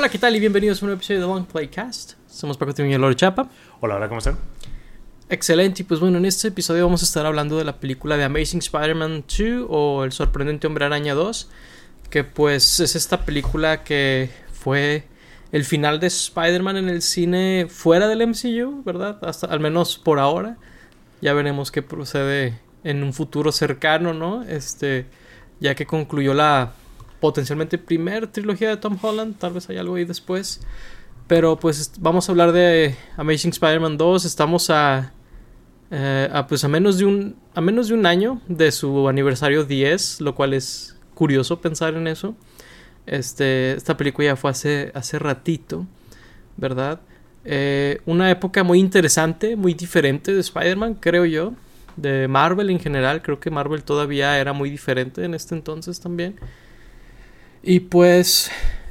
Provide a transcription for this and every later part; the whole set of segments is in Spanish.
Hola, ¿qué tal? Y bienvenidos a un nuevo episodio de Long Playcast. Somos Paco Timmy y Lore Chapa. Hola, hola, ¿cómo están? Excelente, y pues bueno, en este episodio vamos a estar hablando de la película de Amazing Spider-Man 2 o El sorprendente Hombre Araña 2, que pues es esta película que fue el final de Spider-Man en el cine fuera del MCU, ¿verdad? Hasta al menos por ahora. Ya veremos qué procede en un futuro cercano, ¿no? Este, ya que concluyó la potencialmente primer trilogía de Tom Holland, tal vez hay algo ahí después. Pero pues vamos a hablar de Amazing Spider-Man 2, estamos a, eh, a pues a menos de un a menos de un año de su aniversario 10, lo cual es curioso pensar en eso. Este, esta película ya fue hace, hace ratito, ¿verdad? Eh, una época muy interesante, muy diferente de Spider-Man, creo yo. De Marvel en general, creo que Marvel todavía era muy diferente en este entonces también. Y pues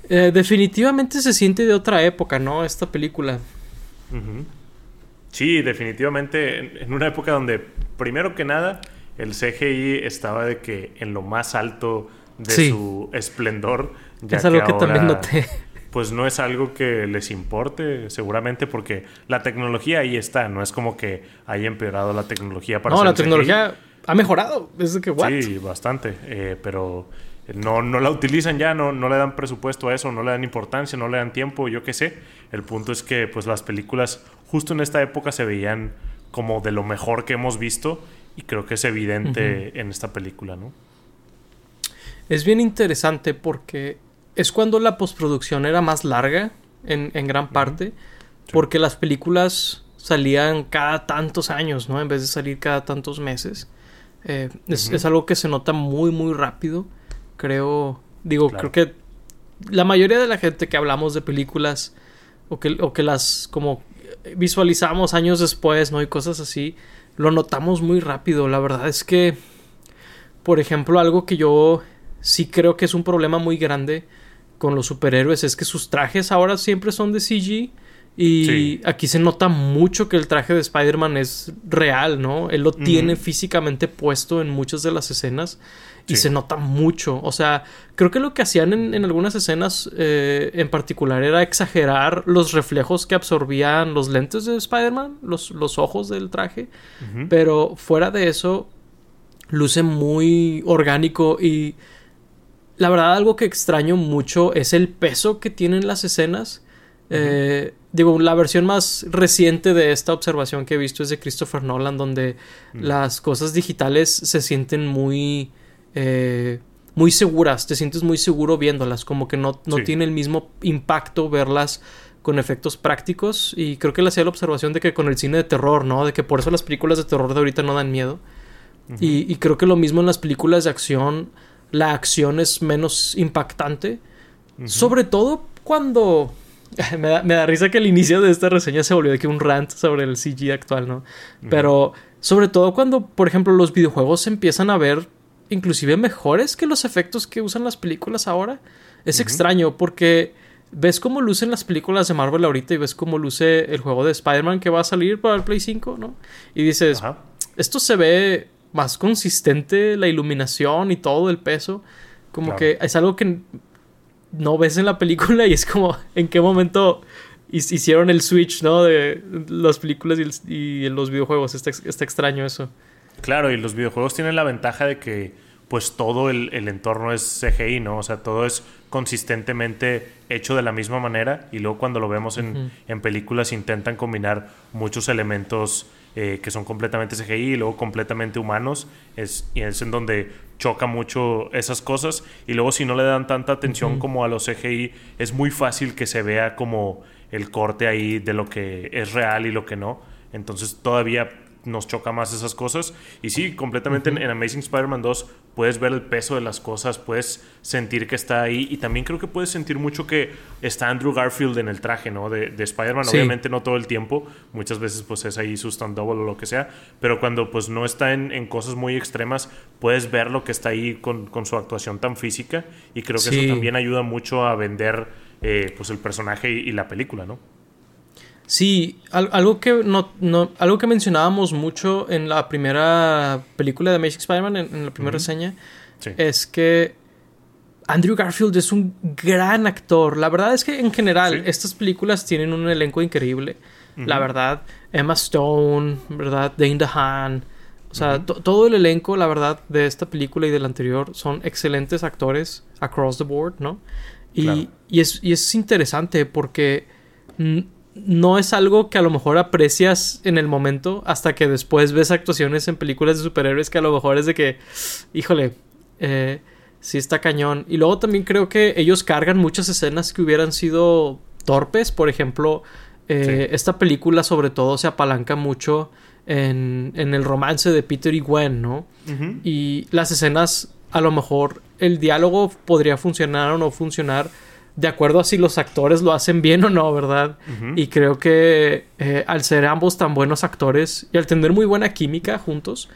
eh, definitivamente se siente de otra época, ¿no? Esta película. Sí, definitivamente en una época donde, primero que nada, el CGI estaba de que en lo más alto de su esplendor. Ya es algo que, también noté. Pues no es algo que les importe, seguramente, porque la tecnología ahí está. No es como que haya empeorado la tecnología para No, la tecnología ha mejorado. Es que, ¿what? Sí, bastante. Eh, pero no, no la utilizan ya, no, no le dan presupuesto a eso, no le dan importancia, no le dan tiempo, yo qué sé. El punto es que pues las películas justo en esta época se veían como de lo mejor que hemos visto y creo que es evidente en esta película, ¿no? Es bien interesante porque es cuando la postproducción era más larga en, gran parte, porque las películas salían cada tantos años, ¿no? En vez de salir cada tantos meses. Eh, es, algo que se nota muy, muy rápido creo, digo, creo que la mayoría de la gente que hablamos de películas o que, o que las como visualizamos años después, ¿no? Y cosas así, lo notamos muy rápido. La verdad es que, por ejemplo, algo que yo sí creo que es un problema muy grande con los superhéroes es que sus trajes ahora siempre son de CG. Y aquí se nota mucho que el traje de Spider-Man es real, ¿no? Él lo tiene físicamente puesto en muchas de las escenas y se nota mucho. O sea, creo que lo que hacían en, algunas escenas eh, en particular era exagerar los reflejos que absorbían los lentes de Spider-Man, los, los, ojos del traje. Pero fuera de eso, luce muy orgánico y la verdad algo que extraño mucho es el peso que tienen las escenas. Eh, digo, la versión más reciente de esta observación que he visto es de Christopher Nolan, donde las cosas digitales se sienten muy eh, muy seguras, te sientes muy seguro viéndolas, como que no, no tiene el mismo impacto verlas con efectos prácticos y creo que le hacía la observación de que con el cine de terror, ¿no? De que por eso las películas de terror de ahorita no dan miedo. y, creo que lo mismo en las películas de acción, la acción es menos impactante. Sobre todo cuando... me, da, me, da, risa que el inicio de esta reseña se volvió de que un rant sobre el CG actual, ¿no? Pero sobre todo cuando, por ejemplo, los videojuegos se empiezan a ver inclusive mejores que los efectos que usan las películas ahora. Es extraño porque ves cómo lucen las películas de Marvel ahorita y ves cómo luce el juego de Spider-Man que va a salir para el Play 5, ¿no? Y dices, esto se ve más consistente, la iluminación y todo el peso. Como que es algo que no ves en la película y es como en qué momento hicieron el switch, ¿no? De las películas y, los videojuegos. está extraño eso. Claro, y los videojuegos tienen la ventaja de que pues todo el, entorno es CGI, ¿no? O sea, todo es consistentemente hecho de la misma manera y luego cuando lo vemos en, películas intentan combinar muchos elementos eh, que son completamente CGI y luego completamente humanos es, y es en donde choca mucho esas cosas y luego si no le dan tanta atención como a los CGI es muy fácil que se vea como el corte ahí de lo que es real y lo que no. Entonces todavía nos choca más esas cosas. Y sí, completamente en, Amazing Spider-Man 2 puedes ver el peso de las cosas, puedes sentir que está ahí y también creo que puedes sentir mucho que está Andrew Garfield en el traje, ¿no? De, Spider-Man, obviamente no todo el tiempo, muchas veces pues es ahí su stand double o lo que sea, pero cuando pues no está en, cosas muy extremas, puedes ver lo que está ahí con, su actuación tan física y creo que eso también ayuda mucho a vender eh, pues el personaje y la película, ¿no? Sí, algo que no, no, algo que mencionábamos mucho en la primera película de Amazing Spider-Man, en, la primera reseña, es que Andrew Garfield es un gran actor. La verdad es que en general estas películas tienen un elenco increíble. La verdad, Emma Stone, ¿verdad? Dane DeHaan. O sea, todo el elenco, la verdad, de esta película y de la anterior son excelentes actores across the board, ¿no? Y, y, es, y es interesante porque no es algo que a lo mejor aprecias en el momento hasta que después ves actuaciones en películas de superhéroes que a lo mejor es de que, híjole, eh, sí está cañón. Y luego también creo que ellos cargan muchas escenas que hubieran sido torpes. Por ejemplo, eh, esta película sobre todo se apalanca mucho en, en el romance de Peter y Gwen, ¿no? Y las escenas, a lo mejor el diálogo podría funcionar o no funcionar de acuerdo a si los actores lo hacen bien o no, ¿verdad? Y creo que eh, al ser ambos tan buenos actores y al tener muy buena química juntos,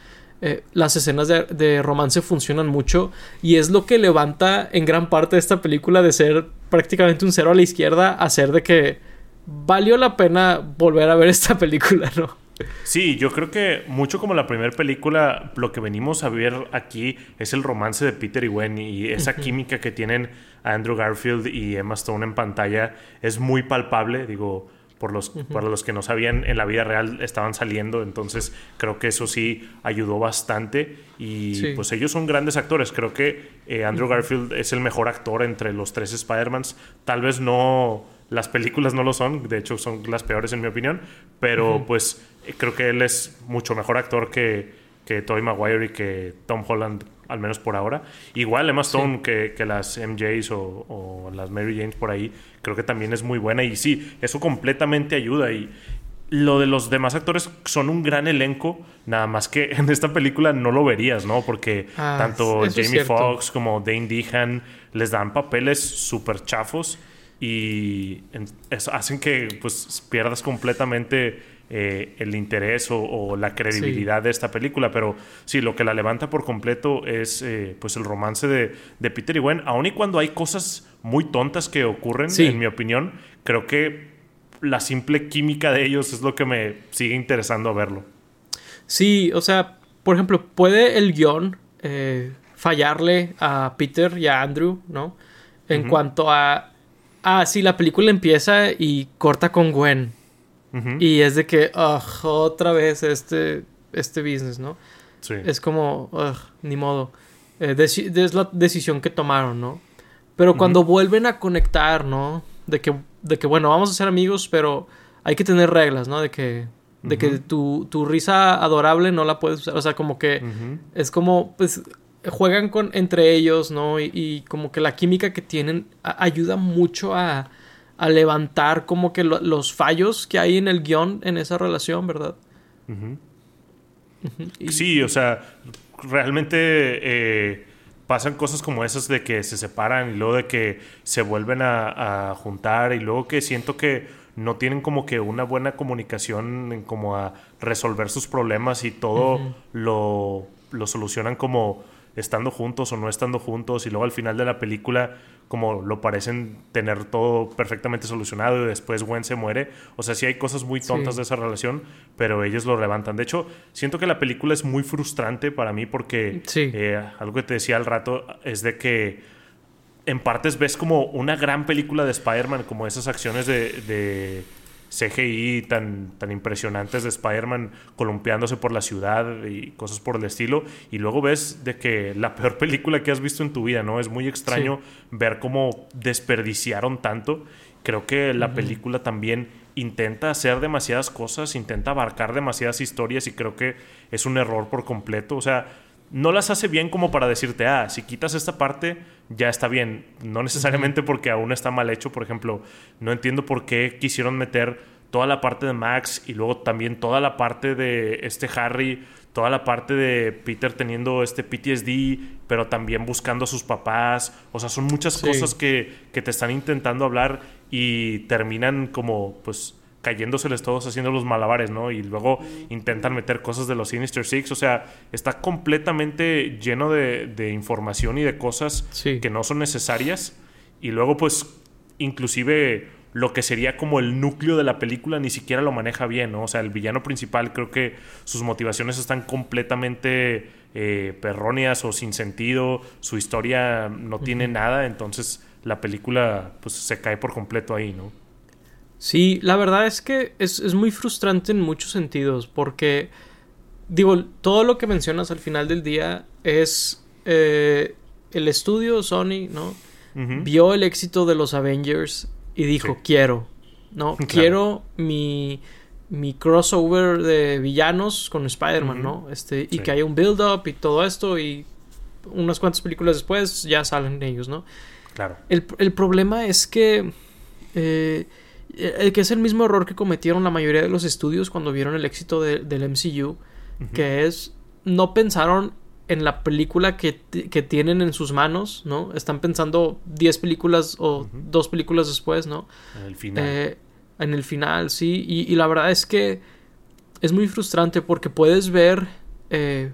eh, las escenas de, romance funcionan mucho y es lo que levanta en gran parte de esta película de ser prácticamente un cero a la izquierda a ser de que valió la pena volver a ver esta película, ¿no? Sí, yo creo que mucho como la primera película, lo que venimos a ver aquí es el romance de Peter y Gwen y esa química que tienen Andrew Garfield y Emma Stone en pantalla es muy palpable, digo, por los, para los que no sabían, en la vida real estaban saliendo, entonces creo que eso sí ayudó bastante y pues ellos son grandes actores, creo que eh, Andrew Garfield es el mejor actor entre los tres Spider-Mans, tal vez no las películas no lo son, de hecho son las peores en mi opinión, pero pues creo que él es mucho mejor actor que, que Tobey Maguire y que Tom Holland, al menos por ahora. Igual Emma Stone que, que, las MJs o, o, las Mary Janes por ahí, creo que también es muy buena y sí, eso completamente ayuda y lo de los demás actores son un gran elenco, nada más que en esta película no lo verías, ¿no? Porque ah, tanto Jamie Foxx como Dane Dehan les dan papeles súper chafos y hacen que pues pierdas completamente eh, el interés o, la credibilidad de esta película, pero sí, lo que la levanta por completo es eh, pues el romance de, de, Peter y Gwen, aun y cuando hay cosas muy tontas que ocurren, en mi opinión, creo que la simple química de ellos es lo que me sigue interesando verlo. Sí, o sea, por ejemplo, puede el guion eh, fallarle a Peter y a Andrew, ¿no? En cuanto a Ah, sí, la película empieza y corta con Gwen. Y es de que, otra vez este, este business, ¿no? Sí. Es como, ni modo. Eh, es la decisión que tomaron, ¿no? Pero cuando vuelven a conectar, ¿no? De que, de que, bueno, vamos a ser amigos, pero hay que tener reglas, ¿no? De que, de que tu, tu, risa adorable no la puedes usar. O sea, como que es como, pues, juegan con entre ellos, ¿no? Y, como que la química que tienen ayuda mucho a, a, levantar como que los fallos que hay en el guion en esa relación, ¿verdad? Sí, o sea, realmente eh, pasan cosas como esas de que se separan y luego de que se vuelven a, juntar y luego que siento que no tienen como que una buena comunicación en como a resolver sus problemas y todo lo, lo solucionan como estando juntos o no estando juntos y luego al final de la película como lo parecen tener todo perfectamente solucionado y después Gwen se muere. O sea, sí hay cosas muy tontas de esa relación, pero ellos lo levantan. De hecho, siento que la película es muy frustrante para mí porque eh, algo que te decía al rato es de que en partes ves como una gran película de Spider-Man, como esas acciones de CGI tan, tan impresionantes de Spider-Man columpiándose por la ciudad y cosas por el estilo. Y luego ves de que la peor película que has visto en tu vida, ¿no? Es muy extraño ver cómo desperdiciaron tanto. Creo que la película también intenta hacer demasiadas cosas, intenta abarcar demasiadas historias y creo que es un error por completo. O sea, no las hace bien como para decirte, ah, si quitas esta parte, ya está bien. No necesariamente porque aún está mal hecho. Por ejemplo, no entiendo por qué quisieron meter toda la parte de Max y luego también toda la parte de este Harry, toda la parte de Peter teniendo este PTSD, pero también buscando a sus papás. O sea, son muchas cosas que, que te están intentando hablar y terminan como, pues cayéndoseles todos haciendo los malabares, ¿no? Y luego intentan meter cosas de los Sinister Six. O sea, está completamente lleno de, información y de cosas que no son necesarias. Y luego, pues, inclusive lo que sería como el núcleo de la película ni siquiera lo maneja bien, ¿no? O sea, el villano principal creo que sus motivaciones están completamente eh, perróneas o sin sentido, su historia no tiene nada, entonces la película pues se cae por completo ahí, ¿no? Sí, la verdad es que es, muy frustrante en muchos sentidos porque, digo, todo lo que mencionas al final del día es eh, el estudio Sony, ¿no? Vio el éxito de los Avengers y dijo, quiero, ¿no? Quiero mi, mi crossover de villanos con Spider-Man, ¿no? Este, y que haya un build-up y todo esto y unas cuantas películas después ya salen ellos, ¿no? Claro. El, problema es que... Eh, que es el mismo error que cometieron la mayoría de los estudios cuando vieron el éxito del MCU, que es no pensaron en la película que, tienen en sus manos, ¿no? Están pensando 10 películas o dos películas después, ¿no? En el final. Eh, en el final, sí. Y, la verdad es que es muy frustrante porque puedes ver eh,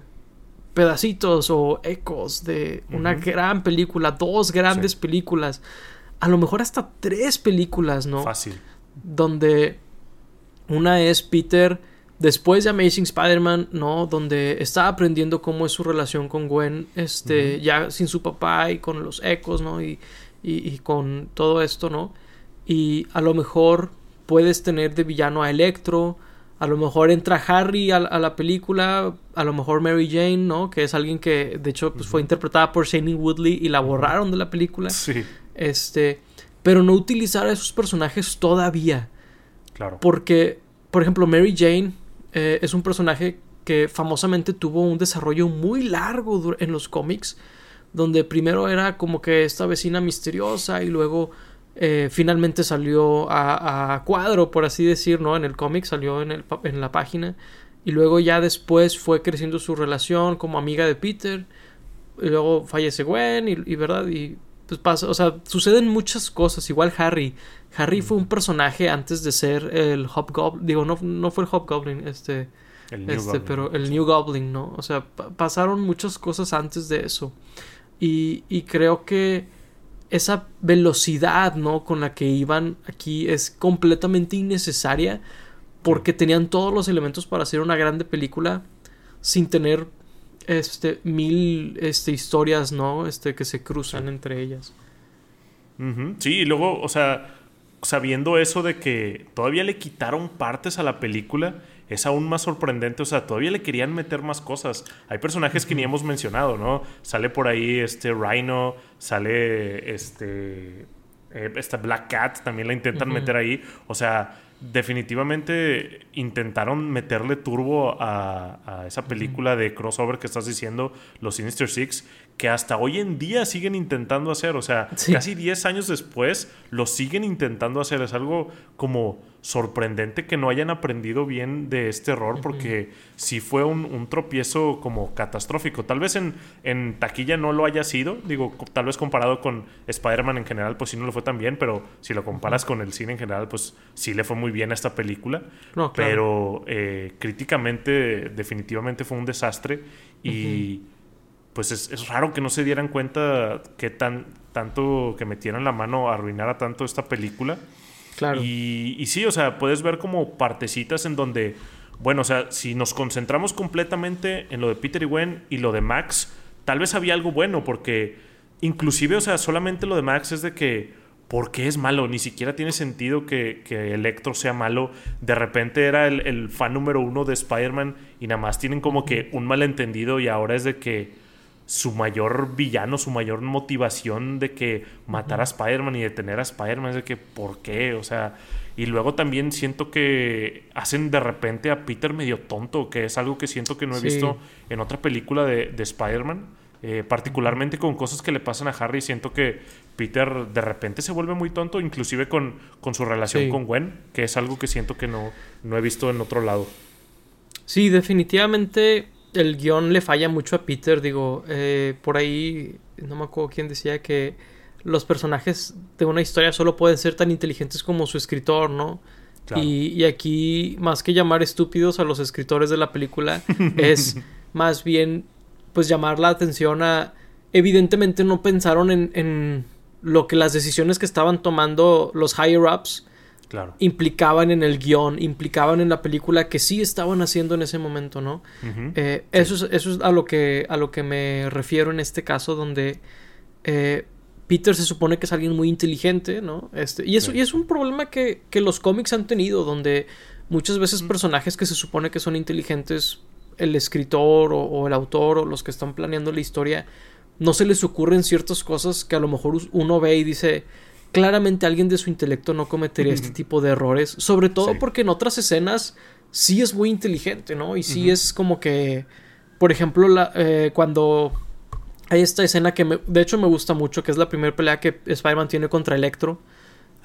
pedacitos o ecos de una gran película, dos grandes películas, a lo mejor hasta tres películas, ¿no? Fácil. Donde una es Peter después de Amazing Spider-Man, ¿no? Donde está aprendiendo cómo es su relación con Gwen, este, ya sin su papá y con los ecos, ¿no? Y, y, con todo esto, ¿no? Y a lo mejor puedes tener de villano a Electro, a lo mejor entra Harry a, la película, a lo mejor Mary Jane, ¿no? Que es alguien que, de hecho, pues, fue interpretada por Shane Woodley y la borraron de la película. Sí. Este, pero no utilizar a esos personajes todavía. Claro. Porque, por ejemplo, Mary Jane eh, es un personaje que famosamente tuvo un desarrollo muy largo en los cómics, donde primero era como que esta vecina misteriosa y luego eh, finalmente salió a, cuadro, por así decir, ¿no? En el cómic salió en, el, en la página y luego ya después fue creciendo su relación como amiga de Peter y luego fallece Gwen y, y verdad y pues pasa, o sea, suceden muchas cosas, igual Harry Harry fue un personaje antes de ser el Hobgoblin. Digo, no, no fue el Hobgoblin, este. este, pero el New Goblin, ¿no? O sea, pasaron muchas cosas antes de eso. Y, y creo que esa velocidad, ¿no? Con la que iban aquí es completamente innecesaria. Porque tenían todos los elementos para hacer una grande película. Sin tener este mil este historias, ¿no? Este que se cruzan entre ellas. Sí, y luego, o sea, sabiendo eso de que todavía le quitaron partes a la película, es aún más sorprendente. O sea, todavía le querían meter más cosas. Hay personajes que ni hemos mencionado, ¿no? Sale por ahí este Rhino, sale este. Eh, esta Black Cat, también la intentan meter ahí. O sea, definitivamente intentaron meterle turbo a, esa película de crossover que estás diciendo, los Sinister Six, que hasta hoy en día siguen intentando hacer. O sea, casi 10 años después lo siguen intentando hacer. Es algo como sorprendente que no hayan aprendido bien de este error porque sí fue un, tropiezo como catastrófico. Tal vez en, en, taquilla no lo haya sido, digo, tal vez comparado con Spider-Man en general, pues sí no lo fue tan bien, pero si lo comparas con el cine en general, pues sí le fue muy bien a esta película. Pero eh, críticamente definitivamente fue un desastre y pues es, raro que no se dieran cuenta que tan, tanto que metieran la mano a arruinar a tanto esta película. Claro. Y, y sí, o sea, puedes ver como partecitas en donde, bueno, o sea, si nos concentramos completamente en lo de Peter y Gwen y lo de Max, tal vez había algo bueno, porque inclusive, o sea, solamente lo de Max es de que, ¿por qué es malo? Ni siquiera tiene sentido que, que Electro sea malo. De repente era el, el fan número uno de Spider-Man y nada más tienen como que un malentendido y ahora es de que su mayor villano, su mayor motivación de que matar a Spider-Man y detener a Spider-Man es de que, ¿por qué? O sea, y luego también siento que hacen de repente a Peter medio tonto, que es algo que siento que no he visto en otra película de, Spider-Man. Eh, particularmente con cosas que le pasan a Harry, siento que Peter de repente se vuelve muy tonto, inclusive con, con su relación con Gwen, que es algo que siento que no, no he visto en otro lado. Sí, definitivamente el guion le falla mucho a Peter. Digo, eh, por ahí, no me acuerdo quién decía que los personajes de una historia solo pueden ser tan inteligentes como su escritor, ¿no? Y, aquí, más que llamar estúpidos a los escritores de la película, es más bien, pues, llamar la atención a... Evidentemente no pensaron en, en lo que las decisiones que estaban tomando los higher-ups claro. implicaban en el guion, implicaban en la película que sí estaban haciendo en ese momento, ¿no? Eh, eso, es, eso es a lo, que, a lo que me refiero en este caso, donde eh, Peter se supone que es alguien muy inteligente, ¿no? Este, y, eso, y es un problema que, que, los cómics han tenido, donde muchas veces personajes que se supone que son inteligentes, el escritor o el autor o los que están planeando la historia, no se les ocurren ciertas cosas que a lo mejor uno ve y dice, claramente alguien de su intelecto no cometería este tipo de errores, sobre todo porque en otras escenas sí es muy inteligente, ¿no? Y sí es como que, por ejemplo, la, eh, cuando hay esta escena que de hecho me gusta mucho, que es la primera pelea que Spider-Man tiene contra Electro.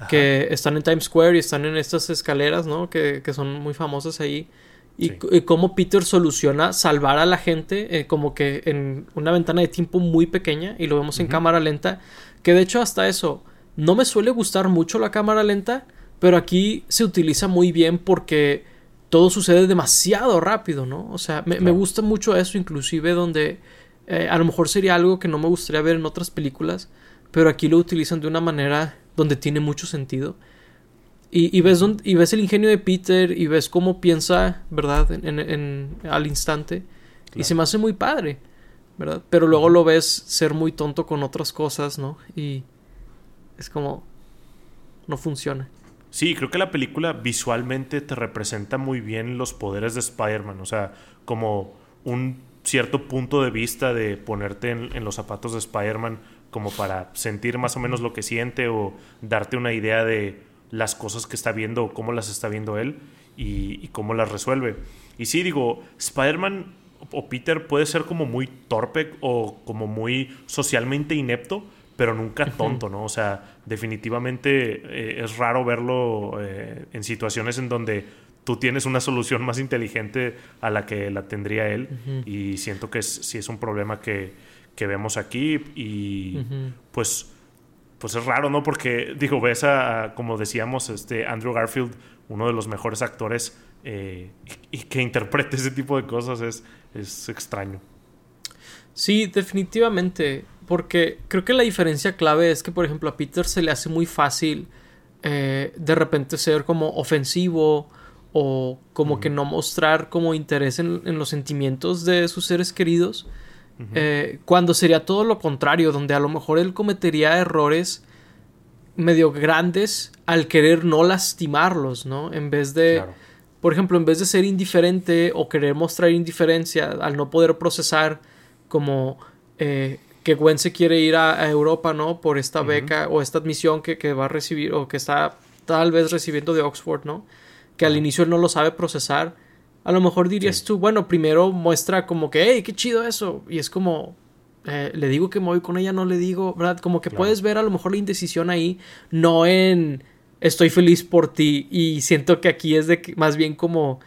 Que están en Times Square y están en estas escaleras, ¿no? Que, que son muy famosas ahí. Y, cómo Peter soluciona salvar a la gente eh, como que en una ventana de tiempo muy pequeña y lo vemos en cámara lenta. Que de hecho hasta eso, no me suele gustar mucho la cámara lenta, pero aquí se utiliza muy bien porque todo sucede demasiado rápido, ¿no? O sea, me, gusta mucho eso inclusive donde eh, a lo mejor sería algo que no me gustaría ver en otras películas, pero aquí lo utilizan de una manera donde tiene mucho sentido. Y, ves, y ves el ingenio de Peter y ves cómo piensa, ¿verdad? En, al instante. Y se me hace muy padre, ¿verdad? Pero luego lo ves ser muy tonto con otras cosas, ¿no? Y es como... No funciona. Sí, creo que la película visualmente te representa muy bien los poderes de Spider-Man. O sea, como un cierto punto de vista de ponerte en, los zapatos de Spider-Man como para sentir más o menos lo que siente o darte una idea de las cosas que está viendo cómo las está viendo él y, cómo las resuelve. Y sí, digo, Spider-Man o Peter puede ser como muy torpe o como muy socialmente inepto, pero nunca tonto, ¿no? O sea, definitivamente eh, es raro verlo eh, en situaciones en donde tú tienes una solución más inteligente a la que la tendría él y siento que sí es un problema que, que vemos aquí y pues pues es raro, ¿no? Porque, digo, ves a, como decíamos, este Andrew Garfield, uno de los mejores actores, eh, y, que interprete ese tipo de cosas es, es extraño. Sí, definitivamente. Porque creo que la diferencia clave es que, por ejemplo, a Peter se le hace muy fácil eh, de repente ser como ofensivo o como que no mostrar como interés en, en, los sentimientos de sus seres queridos. Eh, cuando sería todo lo contrario, donde a lo mejor él cometería errores medio grandes al querer no lastimarlos, ¿no? En vez de, por ejemplo, en vez de ser indiferente o querer mostrar indiferencia al no poder procesar como eh, que Gwen se quiere ir a, Europa, ¿no? Por esta beca o esta admisión que, que, va a recibir o que está tal vez recibiendo de Oxford, ¿no? Que al inicio él no lo sabe procesar a lo mejor dirías tú, bueno, primero muestra como que, hey, qué chido eso. Y es como, eh, le digo que me voy con ella, no le digo, ¿verdad? Como que puedes ver a lo mejor la indecisión ahí, no en estoy feliz por ti. Y siento que aquí es de más bien como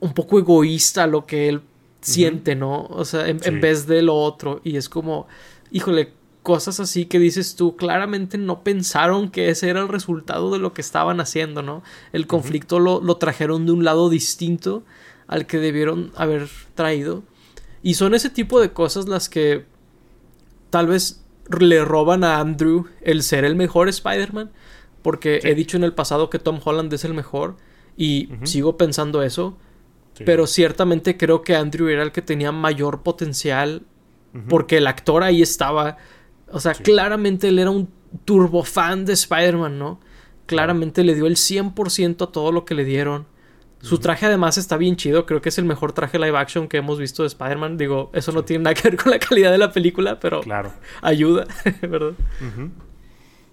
un poco egoísta lo que él siente, ¿no? O sea, en, en, vez de lo otro. Y es como, híjole, cosas así que dices tú, claramente no pensaron que ese era el resultado de lo que estaban haciendo, ¿no? El conflicto lo, lo trajeron de un lado distinto al que debieron haber traído. Y son ese tipo de cosas las que tal vez le roban a Andrew el ser el mejor Spider-Man. Porque he dicho en el pasado que Tom Holland es el mejor y sigo pensando eso. Pero ciertamente creo que Andrew era el que tenía mayor potencial porque el actor ahí estaba. O sea, claramente él era un turbo fan de Spider-Man, ¿no? Claramente le dio el 100% a todo lo que le dieron. Su traje además está bien chido, creo que es el mejor traje live action que hemos visto de Spider-Man. Digo, eso no tiene nada que ver con la calidad de la película, pero claro. ayuda, ¿verdad?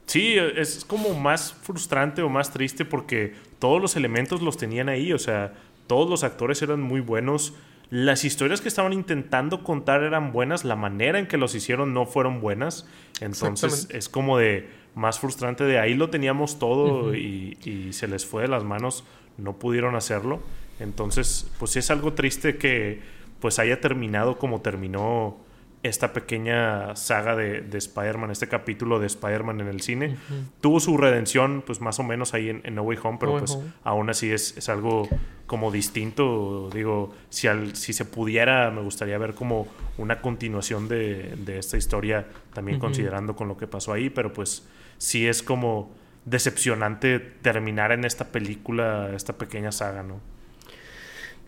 Sí, es como más frustrante o más triste porque todos los elementos los tenían ahí, o sea, todos los actores eran muy buenos, las historias que estaban intentando contar eran buenas, la manera en que los hicieron no fueron buenas, entonces es como de más frustrante de ahí lo teníamos todo y, y se les fue de las manos no pudieron hacerlo. Entonces, pues es algo triste que pues haya terminado como terminó esta pequeña saga de, de Spider-Man, este capítulo de Spider-Man en el cine. Tuvo su redención, pues más o menos ahí en, No Way Home, pero pues aún así es, es, algo como distinto. Digo, si, al, si se pudiera, me gustaría ver como una continuación de, de esta historia, también considerando con lo que pasó ahí, pero pues sí es como decepcionante terminar en esta película, esta pequeña saga, ¿no?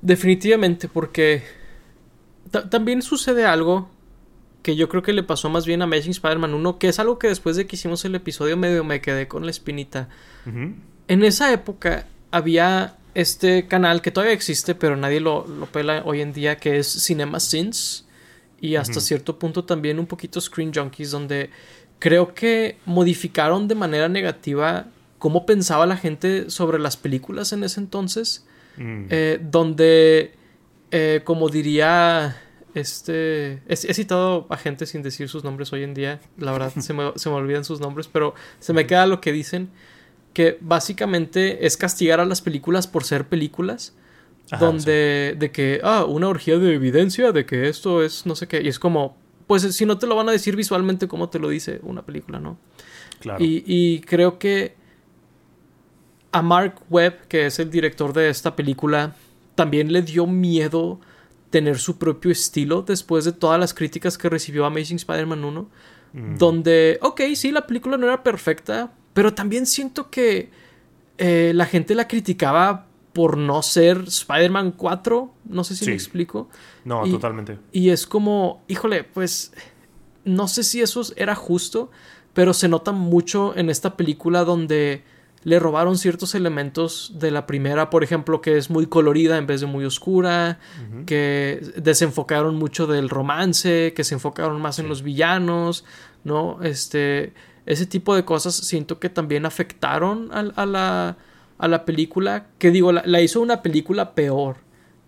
Definitivamente, porque también sucede algo que yo creo que le pasó más bien a Amazing Spider-Man 1, que es algo que después de que hicimos el episodio medio me quedé con la espinita. En esa época había este canal que todavía existe, pero nadie lo, lo pela hoy en día, que es Cinema Sins. Y hasta cierto punto también un poquito Screen Junkies, donde creo que modificaron de manera negativa cómo pensaba la gente sobre las películas en ese entonces. Mm. Eh, donde, eh, como diría este. He, citado a gente sin decir sus nombres hoy en día. La verdad, se, me, se me olvidan sus nombres, pero se me queda lo que dicen. Que básicamente es castigar a las películas por ser películas. donde. De que. Ah, una orgía de evidencia de que esto es no sé qué. Y es como. Pues si no te lo van a decir visualmente, ¿cómo te lo dice una película, no? Claro. Y, y creo que. A Mark Webb, que es el director de esta película, también le dio miedo tener su propio estilo después de todas las críticas que recibió Amazing Spider-Man 1. Mm. Donde, ok, sí, la película no era perfecta, pero también siento que eh, la gente la criticaba por no ser Spider-Man 4. No sé si me explico. No, totalmente. Y es como, híjole, pues no sé si eso era justo, pero se nota mucho en esta película donde le robaron ciertos elementos de la primera, por ejemplo, que es muy colorida en vez de muy oscura, que desenfocaron mucho del romance, que se enfocaron más en los villanos, ¿no? Este, ese tipo de cosas siento que también afectaron a, la, a la película, que digo, la, hizo una película peor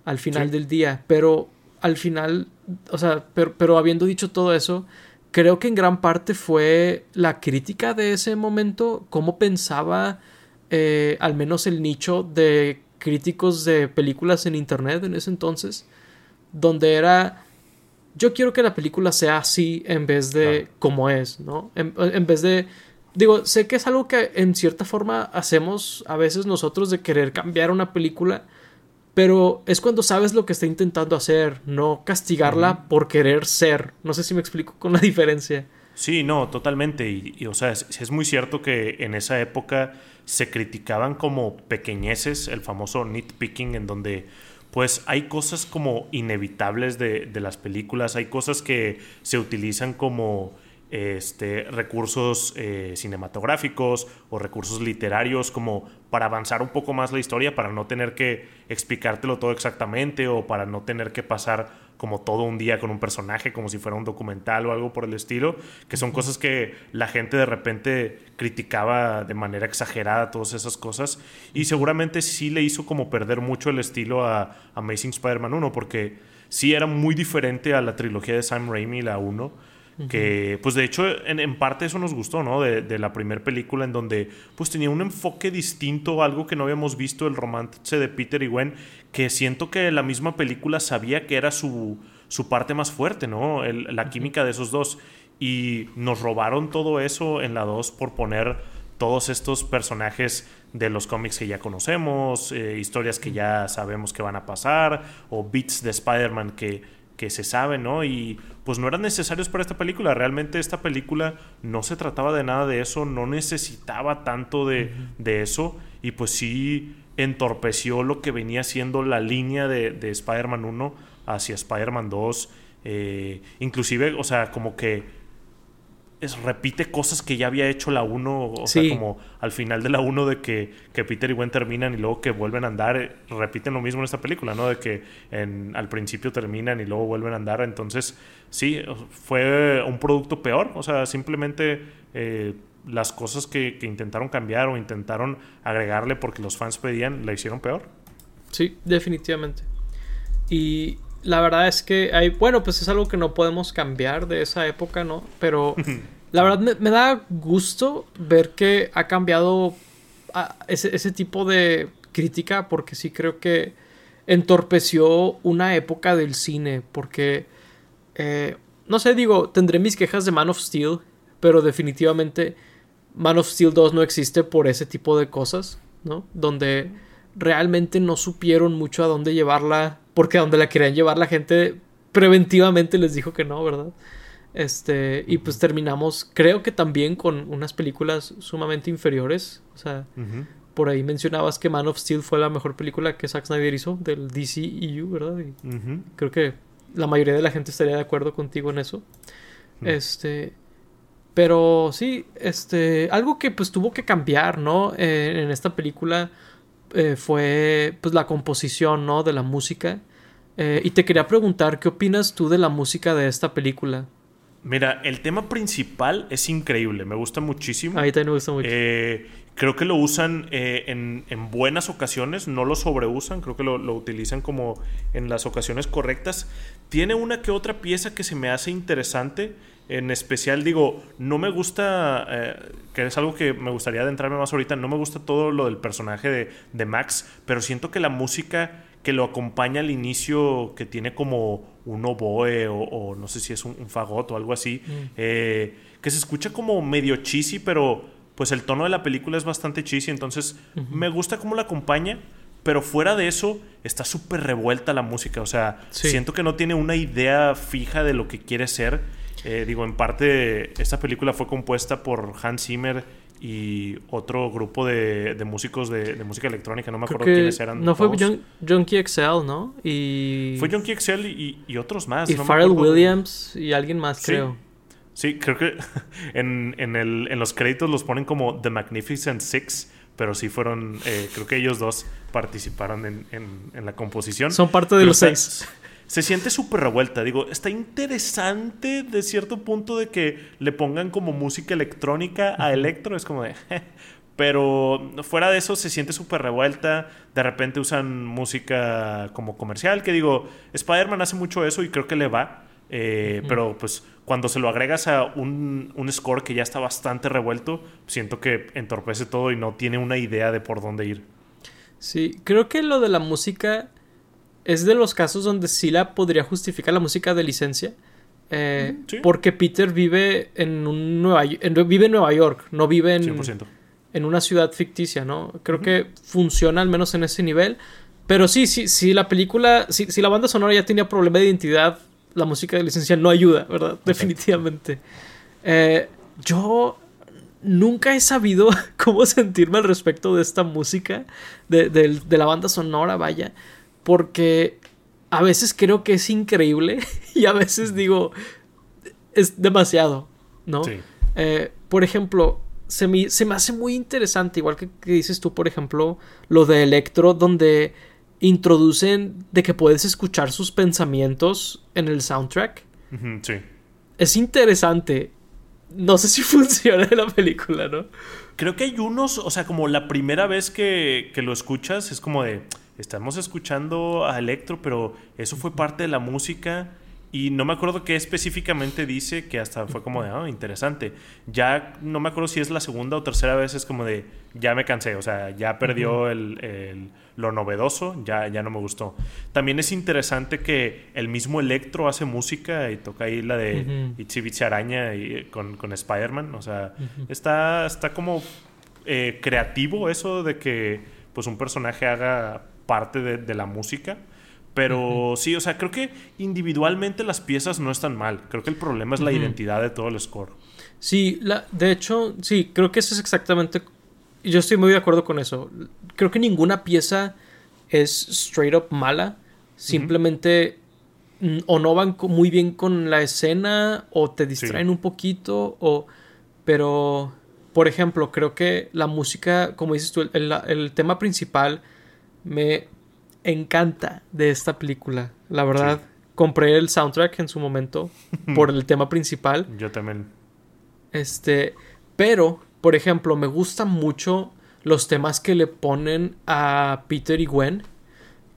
al final del día, pero al final, o sea, pero, pero habiendo dicho todo eso, creo que en gran parte fue la crítica de ese momento, cómo pensaba eh, al menos el nicho de críticos de películas en internet en ese entonces, donde era yo quiero que la película sea así en vez de como es, ¿no? En, en, vez de... Digo, sé que es algo que en cierta forma hacemos a veces nosotros de querer cambiar una película, pero es cuando sabes lo que está intentando hacer, no castigarla por querer ser. No sé si me explico con la diferencia. Sí, no, totalmente. Y, o sea, es, muy cierto que en esa época se criticaban como pequeñeces, el famoso nitpicking, en donde pues hay cosas como inevitables de, de las películas, hay cosas que se utilizan como este, recursos eh, cinematográficos o recursos literarios como para avanzar un poco más la historia, para no tener que explicártelo todo exactamente o para no tener que pasar como todo un día con un personaje como si fuera un documental o algo por el estilo, que son cosas que la gente de repente criticaba de manera exagerada, todas esas cosas, y seguramente sí le hizo como perder mucho el estilo a Amazing Spider-Man 1, porque sí era muy diferente a la trilogía de Sam Raimi, la 1, que, pues de hecho, en, parte eso nos gustó, ¿no? De, la primera película en donde, pues tenía un enfoque distinto, algo que no habíamos visto, el romance de Peter y Gwen, que siento que la misma película sabía que era su, su parte más fuerte, ¿no? la química de esos dos. Y nos robaron todo eso en la 2 por poner todos estos personajes de los cómics que ya conocemos, eh, historias que ya sabemos que van a pasar, o beats de Spider-Man que que se sabe, ¿no? Y pues no eran necesarios para esta película. Realmente esta película no se trataba de nada de eso, no necesitaba tanto de, eso. Y pues sí entorpeció lo que venía siendo la línea de, de Spider-Man 1 hacia Spider-Man 2. Eh, inclusive, o sea, como que repite cosas que ya había hecho la 1, o sea, como al final de la 1 de que, que, Peter y Gwen terminan y luego que vuelven a andar, repiten lo mismo en esta película, ¿no? De que en, al principio terminan y luego vuelven a andar, entonces sí, fue un producto peor, o sea, simplemente eh, las cosas que, que intentaron cambiar o intentaron agregarle porque los fans pedían, la hicieron peor. Sí, definitivamente. Y la verdad es que hay, bueno, pues es algo que no podemos cambiar de esa época, ¿no? Pero la verdad me, da gusto ver que ha cambiado ah, ese, tipo de crítica porque sí creo que entorpeció una época del cine porque, eh, no sé, digo, tendré mis quejas de Man of Steel, pero definitivamente Man of Steel 2 no existe por ese tipo de cosas, ¿no? Donde realmente no supieron mucho a dónde llevarla porque a donde la querían llevar la gente preventivamente les dijo que no, ¿verdad? Este, y pues terminamos, creo que también con unas películas sumamente inferiores. O sea, por ahí mencionabas que Man of Steel fue la mejor película que Zack Snyder hizo del DCEU, ¿verdad? Y Creo que la mayoría de la gente estaría de acuerdo contigo en eso. Este, pero sí, este, algo que pues tuvo que cambiar, ¿no? Eh, en esta película eh, fue pues la composición, ¿no? De la música. Eh, y te quería preguntar, ¿qué opinas tú de la música de esta película? Mira, el tema principal es increíble, me gusta muchísimo. A mí también me gusta mucho. creo que lo usan en, en, buenas ocasiones, no lo sobreusan, creo que lo, lo, utilizan como en las ocasiones correctas. Tiene una que otra pieza que se me hace interesante en especial, digo, no me gusta, eh, que es algo que me gustaría adentrarme más ahorita, no me gusta todo lo del personaje de, Max, pero siento que la música que lo acompaña al inicio, que tiene como un oboe o, no sé si es un, fagot o algo así, mm. eh, que se escucha como medio cheesy, pero pues el tono de la película es bastante cheesy, entonces me gusta cómo la acompaña. Pero fuera de eso, está súper revuelta la música. O sea, siento que no tiene una idea fija de lo que quiere ser eh, digo, en parte, esta película fue compuesta por Hans Zimmer y otro grupo de, músicos de, música electrónica, no me acuerdo quiénes eran. No fue Junkie XL, ¿no? Y... Fue Junkie XL y, otros más. Y Pharrell Williams y alguien más, creo. Sí, creo que en, el, en, los créditos los ponen como The Magnificent Six, pero sí fueron, eh, creo que ellos dos participaron en, en, la composición. Son parte de los seis se siente súper revuelta. Digo, está interesante de cierto punto de que le pongan como música electrónica a electro. Es como de. Pero fuera de eso se siente súper revuelta. De repente usan música como comercial. Que digo, Spider-Man hace mucho eso y creo que le va. Eh, pero pues cuando se lo agregas a un, un, score que ya está bastante revuelto, siento que entorpece todo y no tiene una idea de por dónde ir. Sí, creo que lo de la música es de los casos donde sí la podría justificar la música de licencia. Eh, porque Peter vive en un Nueva, vive en Nueva York, no vive en, en una ciudad ficticia, ¿no? Creo que funciona al menos en ese nivel. Pero sí, sí, sí, la película, si, si la banda sonora ya tenía problema de identidad, la música de licencia no ayuda, ¿verdad? Definitivamente. Eh, yo nunca he sabido cómo sentirme al respecto de esta música, de, de la banda sonora, vaya porque a veces creo que es increíble y a veces digo, es demasiado, ¿no? Eh, por ejemplo, se me, se me, hace muy interesante, igual que, dices tú, por ejemplo, lo de Electro, donde introducen de que puedes escuchar sus pensamientos en el soundtrack. sí. Es interesante. No sé si funciona en la película, ¿no? Creo que hay unos, o sea, como la primera vez que, que lo escuchas, es como de estamos escuchando a Electro, pero eso fue parte de la música y no me acuerdo qué específicamente dice, que hasta fue como de, oh, interesante. Ya no me acuerdo si es la segunda o tercera vez, es como de, ya me cansé, o sea, ya perdió el, lo novedoso, ya, ya no me gustó. También es interesante que el mismo Electro hace música y toca ahí la de uh Araña y, con, con Spider-Man, o sea, está, está como eh, creativo eso de que pues un personaje haga parte de, la música. Pero sí, o sea, creo que individualmente las piezas no están mal. Creo que el problema es la identidad de todo el score. Sí, la, de hecho, sí, creo que eso es exactamente. Yo estoy muy de acuerdo con eso. Creo que ninguna pieza es straight up mala. Simplemente o no van muy bien con la escena o te distraen un poquito o pero por ejemplo creo que la música como dices tú el, el tema principal me encanta de esta película. La verdad, compré el soundtrack en su momento por el tema principal. Yo también. Este, pero, por ejemplo, me gustan mucho los temas que le ponen a Peter y Gwen.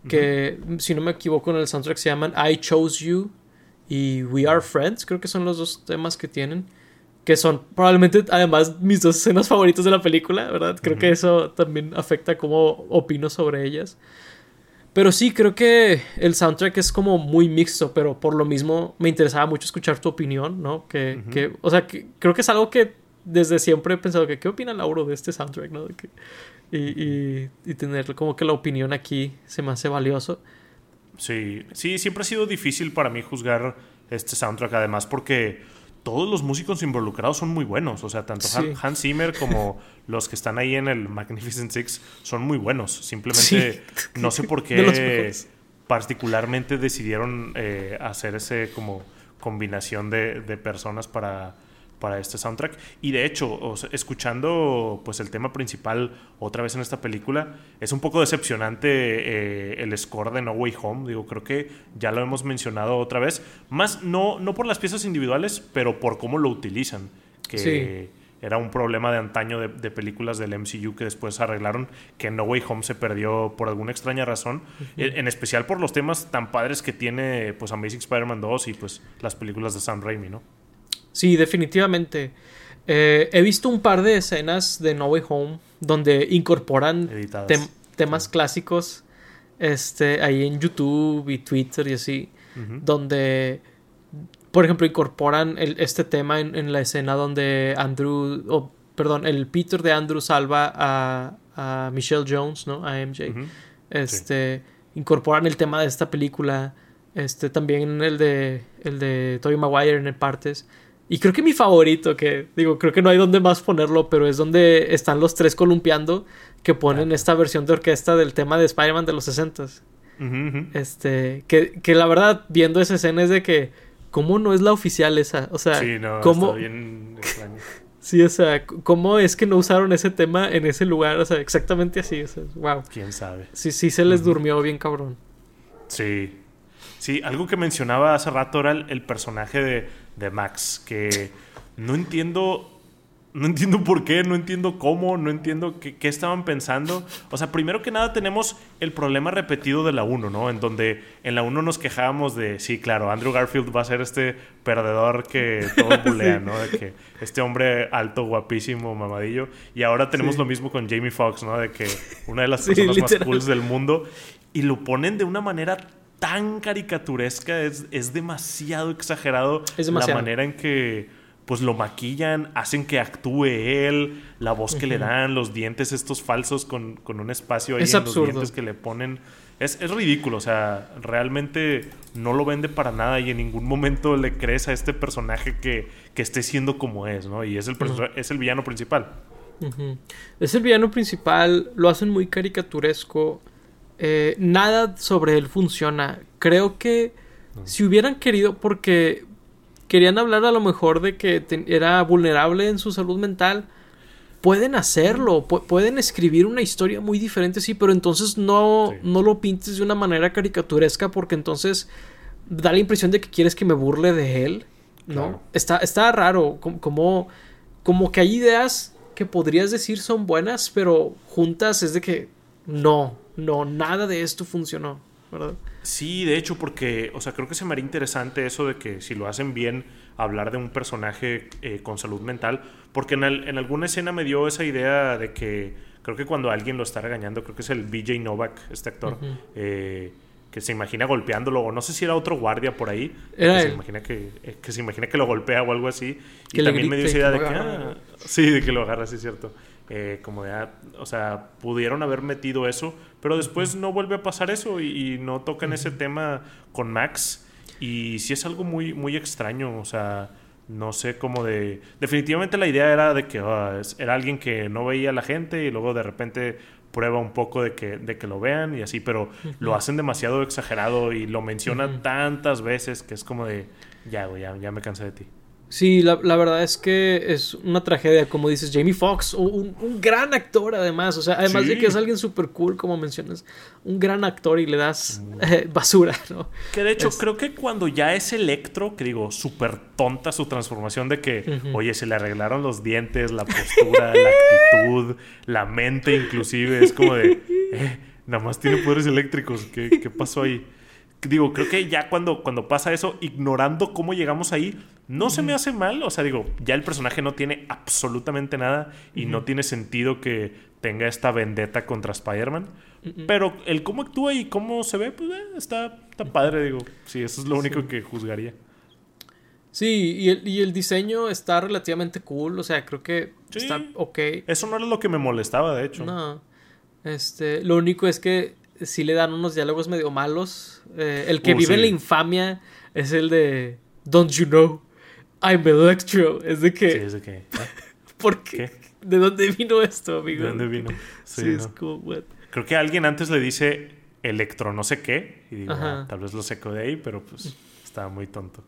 Que, si no me equivoco, en el soundtrack se llaman I Chose You y We Are Friends. Creo que son los dos temas que tienen que son probablemente además mis dos escenas favoritas de la película, ¿verdad? Creo que eso también afecta cómo opino sobre ellas. Pero sí, creo que el soundtrack es como muy mixto, pero por lo mismo me interesaba mucho escuchar tu opinión, ¿no? Que, que o sea, que, creo que es algo que desde siempre he pensado que qué opina Lauro de este soundtrack, ¿no? y, y, y tener como que la opinión aquí se me hace valioso. Sí, sí, siempre ha sido difícil para mí juzgar este soundtrack, además porque todos los músicos involucrados son muy buenos. O sea, tanto Hans Zimmer como los que están ahí en el Magnificent Six son muy buenos. Simplemente no sé por qué particularmente decidieron eh, hacer ese como combinación de, de personas para para este soundtrack. Y de hecho, escuchando pues el tema principal otra vez en esta película, es un poco decepcionante eh, el score de No Way Home. Digo, creo que ya lo hemos mencionado otra vez. Más no, no por las piezas individuales, pero por cómo lo utilizan. Que era un problema de antaño de, películas del MCU que después arreglaron, que No Way Home se perdió por alguna extraña razón. en, especial por los temas tan padres que tiene pues Amazing Spider-Man 2 y pues las películas de Sam Raimi, ¿no? Sí, definitivamente. Eh, he visto un par de escenas de No Way Home donde incorporan temas clásicos este, ahí en YouTube y Twitter y así, donde, por ejemplo, incorporan este tema en, la escena donde Andrew, oh, perdón, el Peter de Andrew salva a, a Michelle Jones, ¿no? A MJ. Este, incorporan el tema de esta película, este, también el de, el de Tobey Maguire en partes. Y creo que mi favorito, que digo, creo que no hay donde más ponerlo, pero es donde están los tres columpiando que ponen esta versión de orquesta del tema de Spider-Man de los 60 Este, que, que, la verdad, viendo esa escena es de que, ¿cómo no es la oficial esa? O sea, sí, no, ¿cómo... bien sí, o sea, ¿cómo es que no usaron ese tema en ese lugar? O sea, exactamente así, o sea, wow. ¿Quién sabe? Sí, sí se les durmió bien cabrón. Sí, Sí, algo que mencionaba hace rato era el, personaje de, de, Max, que no entiendo, no entiendo por qué, no entiendo cómo, no entiendo qué, qué, estaban pensando. O sea, primero que nada tenemos el problema repetido de la 1, ¿no? En donde en la 1 nos quejábamos de, sí, claro, Andrew Garfield va a ser este perdedor que todos bulean, ¿no? De que este hombre alto, guapísimo, mamadillo. Y ahora tenemos lo mismo con Jamie Foxx, ¿no? De que una de las personas más cool del mundo. Y lo ponen de una manera tan caricaturesca, es, es demasiado exagerado la manera en que pues lo maquillan, hacen que actúe él, la voz que le dan, los dientes estos falsos con, con un espacio ahí en los dientes que le ponen. Es, es, ridículo, o sea, realmente no lo vende para nada y en ningún momento le crees a este personaje que, que esté siendo como es, ¿no? Y es el, es el villano principal. Es el villano principal, lo hacen muy caricaturesco. Eh, nada sobre él funciona. Creo que si hubieran querido, porque querían hablar a lo mejor de que era vulnerable en su salud mental, pueden hacerlo, pueden escribir una historia muy diferente, sí, pero entonces no, no lo pintes de una manera caricaturesca porque entonces da la impresión de que quieres que me burle de él, ¿no? Está, está raro, como, como que hay ideas que podrías decir son buenas, pero juntas es de que no, no, nada de esto funcionó, ¿verdad? Sí, de hecho, porque, o sea, creo que se me haría interesante eso de que si lo hacen bien, hablar de un personaje eh, con salud mental, porque en, en, alguna escena me dio esa idea de que creo que cuando alguien lo está regañando, creo que es el BJ Novak, este actor, eh, que se imagina golpeándolo, o no sé si era otro guardia por ahí, que, se imagina que, eh, que, se imagina que lo golpea o algo así, y también me dio esa idea de que, ah, sí, de que lo agarra, sí es cierto. Eh, como de, ah, o sea, pudieron haber metido eso, pero después no vuelve a pasar eso y, no tocan ese tema con Max. Y sí es algo muy, muy extraño, o sea, no sé cómo de... Definitivamente la idea era de que ah, era alguien que no veía a la gente y luego de repente prueba un poco de que, de que lo vean y así, pero lo hacen demasiado exagerado y lo mencionan tantas veces que es como de, ya, ya, ya me cansé de ti. Sí, la, la, verdad es que es una tragedia, como dices, Jamie Foxx, un, un gran actor además, o sea, además de que es alguien súper cool, como mencionas, un gran actor y le das mm. eh, basura, ¿no? Que de hecho, creo que cuando ya es Electro, que digo, súper tonta su transformación de que, oye, se le arreglaron los dientes, la postura, la actitud, la mente inclusive, es como de, eh, nada más tiene poderes eléctricos, ¿qué, qué pasó ahí? Digo, creo que ya cuando, cuando pasa eso, ignorando cómo llegamos ahí, no se me hace mal. O sea, digo, ya el personaje no tiene absolutamente nada y no tiene sentido que tenga esta vendetta contra Spider-Man. Pero el cómo actúa y cómo se ve, pues eh, está, está padre, digo. Sí, eso es lo único que juzgaría. Sí, y el, y el, diseño está relativamente cool. O sea, creo que está ok. Eso no era lo que me molestaba, de hecho. No. Este, lo único es que sí le dan unos diálogos medio malos. Eh, el que uh, vive en la infamia es el de Don't You Know. I'm Electro. Es de que. Sí, es de que. ¿eh? ¿Por qué? ¿De dónde vino esto, amigo? ¿De dónde vino? Sí, Sí, es ¿no? como, what? Creo que alguien antes le dice electro no sé qué. Y digo, ah, tal vez lo seco de ahí, pero pues estaba muy tonto.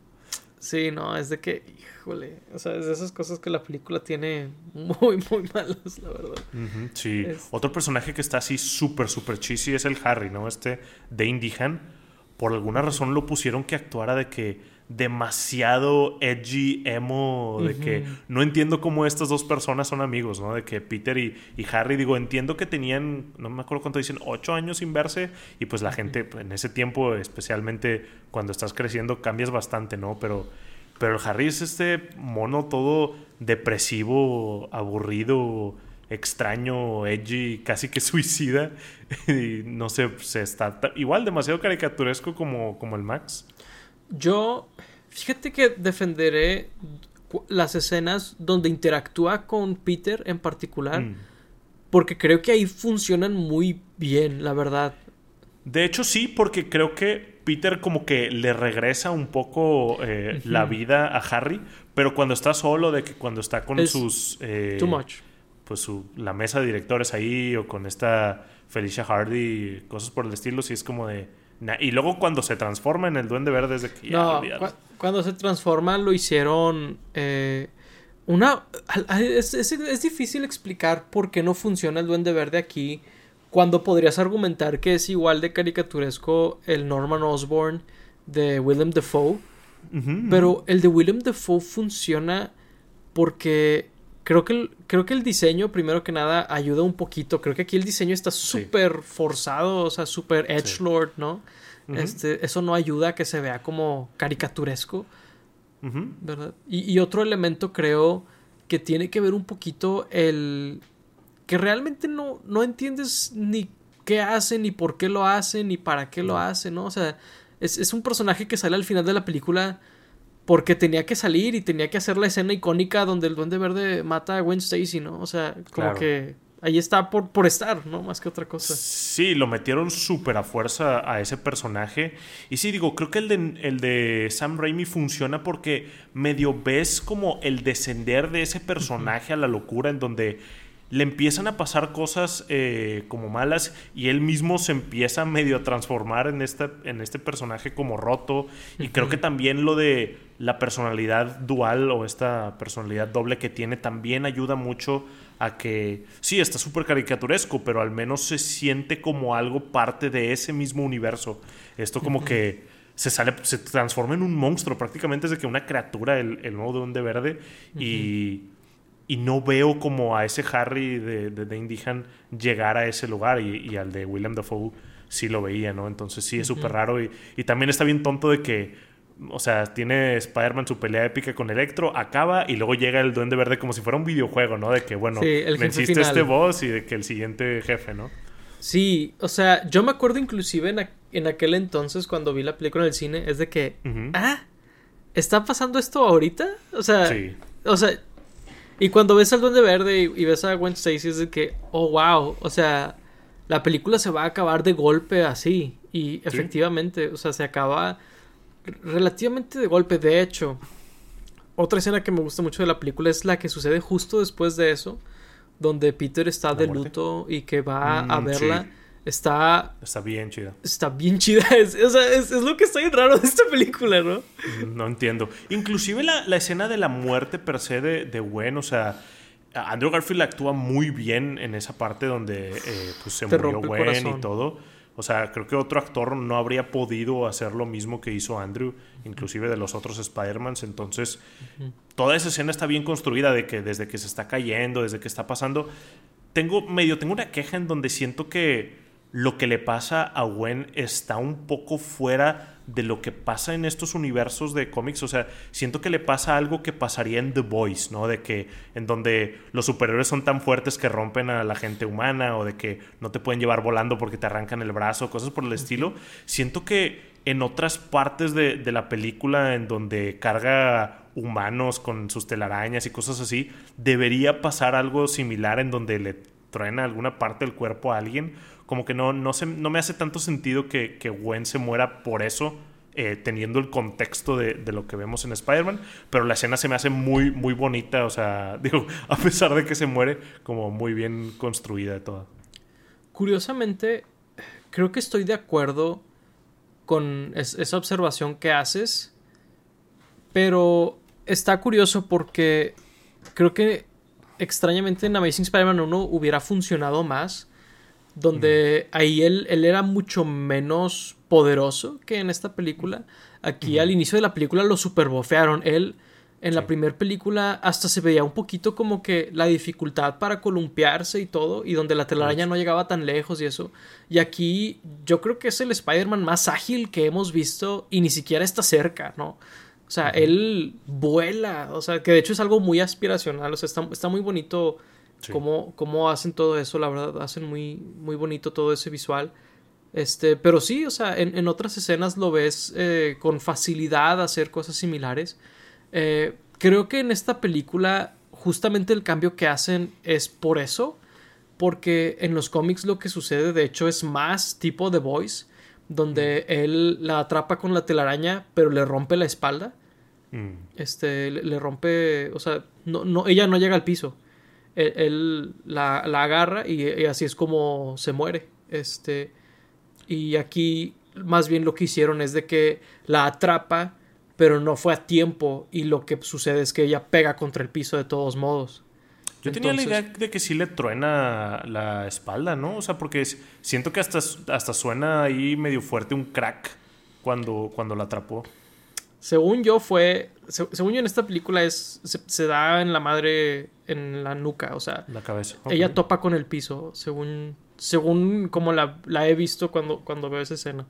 Sí, no, es de que, híjole, o sea, es de esas cosas que la película tiene muy, muy malas, la verdad. Sí. Es- Otro personaje que está así súper, súper cheesy es el Harry, ¿no? Este Dane Dehan. Por alguna razón lo pusieron que actuara de que demasiado edgy, emo, de que no entiendo cómo estas dos personas son amigos, ¿no? De que Peter y, y Harry, digo, entiendo que tenían, no me acuerdo cuánto dicen, ocho años sin verse y pues la gente pues, en ese tiempo, especialmente cuando estás creciendo, cambias bastante, ¿no? Pero, pero el Harry es este mono todo depresivo, aburrido, extraño, edgy, casi que suicida. Y no sé, se está igual demasiado caricaturesco como, como el Max. Yo, fíjate que defenderé las escenas donde interactúa con Peter en particular, Mm. porque creo que ahí funcionan muy bien, la verdad. De hecho, sí, porque creo que Peter como que le regresa un poco eh, la vida a Harry, pero cuando está solo, de que cuando está con Es sus... eh, Too much. Pues su, la mesa de directores ahí o con esta Felicia Hardy, cosas por el estilo, sí es como de... Y luego cuando se transforma en el Duende Verde es de que... No, cu- cuando se transforma lo hicieron eh, una... Es, es- es difícil explicar por qué no funciona el Duende Verde aquí cuando podrías argumentar que es igual de caricaturesco el Norman Osborn de Willem Dafoe. Ujú, Pero el de Willem Dafoe funciona porque creo que, el, creo que el diseño, primero que nada, ayuda un poquito. Creo que aquí el diseño está súper forzado, o sea, súper edgelord, ¿no? Ujú. este, eso no ayuda a que se vea como caricaturesco. ¿verdad? Y, y otro elemento creo que tiene que ver un poquito el... que realmente no, no entiendes ni qué hace, ni por qué lo hace, ni para qué lo hace, ¿no? O sea, es, es un personaje que sale al final de la película porque tenía que salir y tenía que hacer la escena icónica donde el Duende Verde mata a Gwen Stacy, ¿no? O sea, como Claro. que ahí está por, por estar, ¿no? Más que otra cosa. Sí, lo metieron súper a fuerza a ese personaje. Y sí, digo, creo que el de, el de Sam Raimi funciona porque medio ves como el descender de ese personaje a la locura en donde le empiezan a pasar cosas eh, como malas y él mismo se empieza medio a transformar en, esta, en este personaje como roto. Y creo que también lo de la personalidad dual o esta personalidad doble que tiene también ayuda mucho a que sí, está súper caricaturesco, pero al menos se siente como algo parte de ese mismo universo. Esto como que se sale, se transforma en un monstruo, prácticamente es de que una criatura, el, el nuevo Duende Verde, y, y no veo como a ese Harry de, de Dane Dehan llegar a ese lugar, y, y al de William Dafoe sí lo veía, ¿no? Entonces sí, es súper raro, y, y también está bien tonto de que o sea, tiene Spider-Man su pelea épica con Electro, acaba y luego llega el Duende Verde como si fuera un videojuego, ¿no? De que, bueno, Sí, venciste este boss y de que el siguiente jefe, ¿no? Sí, o sea, yo me acuerdo inclusive en, en aquel entonces cuando vi la película en el cine, es de que, ah, ¿está pasando esto ahorita? O sea, Sí. o sea, y cuando ves al Duende Verde y, y ves a Gwen Stacy es de que, oh, wow, o sea, la película se va a acabar de golpe así. Y efectivamente, o sea, se acaba relativamente de golpe. De hecho, otra escena que me gusta mucho de la película es la que sucede justo después de eso, donde Peter está ¿La de luto y que va a Mm, verla. sí. Está, Está bien chida. está bien chida. Es, o sea, es, es lo que está bien raro de esta película, ¿no? No entiendo. Inclusive la, la escena de la muerte per se de, de Gwen, o sea, Andrew Garfield actúa muy bien en esa parte donde eh, pues se Te murió Gwen y todo. O sea, creo que otro actor no habría podido hacer lo mismo que hizo Andrew, inclusive de los otros Spider-Mans. Entonces, toda esa escena está bien construida de que desde que se está cayendo, desde que está pasando. Tengo medio, tengo una queja en donde siento que lo que le pasa a Gwen está un poco fuera de lo que pasa en estos universos de cómics. O sea, siento que le pasa algo que pasaría en The Boys, ¿no? De que en donde los superhéroes son tan fuertes que rompen a la gente humana o de que no te pueden llevar volando porque te arrancan el brazo, cosas por el estilo. Siento que en otras partes de, de la película en donde carga humanos con sus telarañas y cosas así, debería pasar algo similar en donde le truena alguna parte del cuerpo a alguien. Como que no, no, se, no me hace tanto sentido que, que Gwen se muera por eso eh, teniendo el contexto de, de, lo que vemos en Spider-Man, pero la escena se me hace muy, muy bonita, o sea, digo, a pesar de que se muere, como muy bien construida de toda. Curiosamente, creo que estoy de acuerdo con esa observación que haces, pero está curioso porque creo que extrañamente en Amazing Spider-Man 1 hubiera funcionado más. Donde ahí él, él, era mucho menos poderoso que en esta película. Aquí al inicio de la película lo superbofearon. Él en la primera película hasta se veía un poquito como que la dificultad para columpiarse y todo, y donde la telaraña no llegaba tan lejos y eso. Y aquí yo creo que es el Spider-Man más ágil que hemos visto y ni siquiera está cerca, ¿no? O sea, él vuela, o sea, que de hecho es algo muy aspiracional, o sea, está, muy bonito cómo, cómo, hacen todo eso, la verdad, hacen muy, muy bonito todo ese visual. Este, pero sí, o sea, en, otras escenas lo ves eh, con facilidad hacer cosas similares. Eh, creo que en esta película justamente el cambio que hacen es por eso, porque en los cómics lo que sucede de hecho es más tipo The Voice, donde él la atrapa con la telaraña pero le rompe la espalda Mm. Este, le, rompe, o sea, no, no, ella no llega al piso. Él, la, agarra y, así es como se muere. Este, y aquí más bien lo que hicieron es de que la atrapa, pero no fue a tiempo y lo que sucede es que ella pega contra el piso de todos modos. Yo tenía la idea de que sí le truena la espalda, ¿no? O sea, porque siento que hasta, hasta suena ahí medio fuerte un crack cuando, cuando la atrapó. Según yo fue, según yo en esta película es, se, da en la madre, en la nuca, o sea. La cabeza. Ella topa con el piso, según, según como la, la he visto cuando, cuando veo esa escena.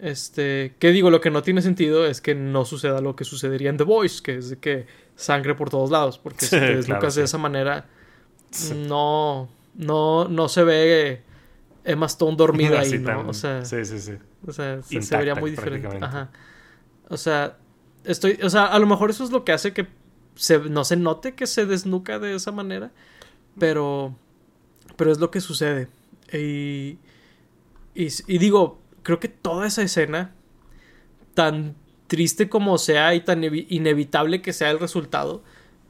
Este, ¿qué digo? Lo que no tiene sentido es que no suceda lo que sucedería en The Voice, que es de que sangre por todos lados, porque si te desnucas de esa manera, no, no, no se ve Emma Stone dormida ahí, ¿no? O sea, sí, sí, sí. O sea, se vería muy diferente. Ajá. O sea, estoy, o sea, a lo mejor eso es lo que hace que se, no se note que se desnuca de esa manera, pero, pero es lo que sucede. Y, y, digo, creo que toda esa escena, tan triste como sea y tan inevitable que sea el resultado,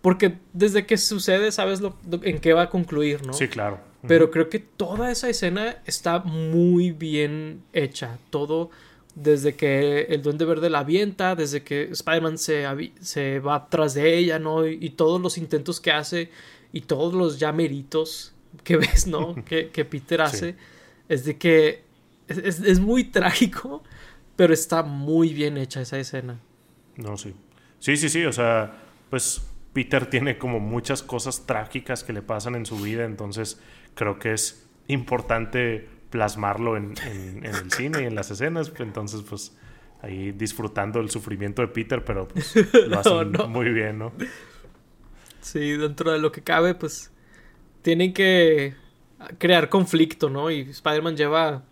porque desde que sucede sabes lo, en qué va a concluir, ¿no? Sí, claro. Pero creo que toda esa escena está muy bien hecha. Todo desde que el Duende Verde la avienta, desde que Spider-Man se, se, va tras de ella, ¿no? Y, todos los intentos que hace y todos los llameritos que ves, ¿no? que, que, Peter hace, es de que es, es, muy trágico, pero está muy bien hecha esa escena. No, sí. Sí, sí, sí, o sea, pues Peter tiene como muchas cosas trágicas que le pasan en su vida, entonces creo que es importante plasmarlo en, el cine y en las escenas. Entonces, pues ahí disfrutando el sufrimiento de Peter, pero pues lo hacen muy bien, ¿no? Sí, dentro de lo que cabe, pues tienen que crear conflicto, ¿no? Y Spider-Man lleva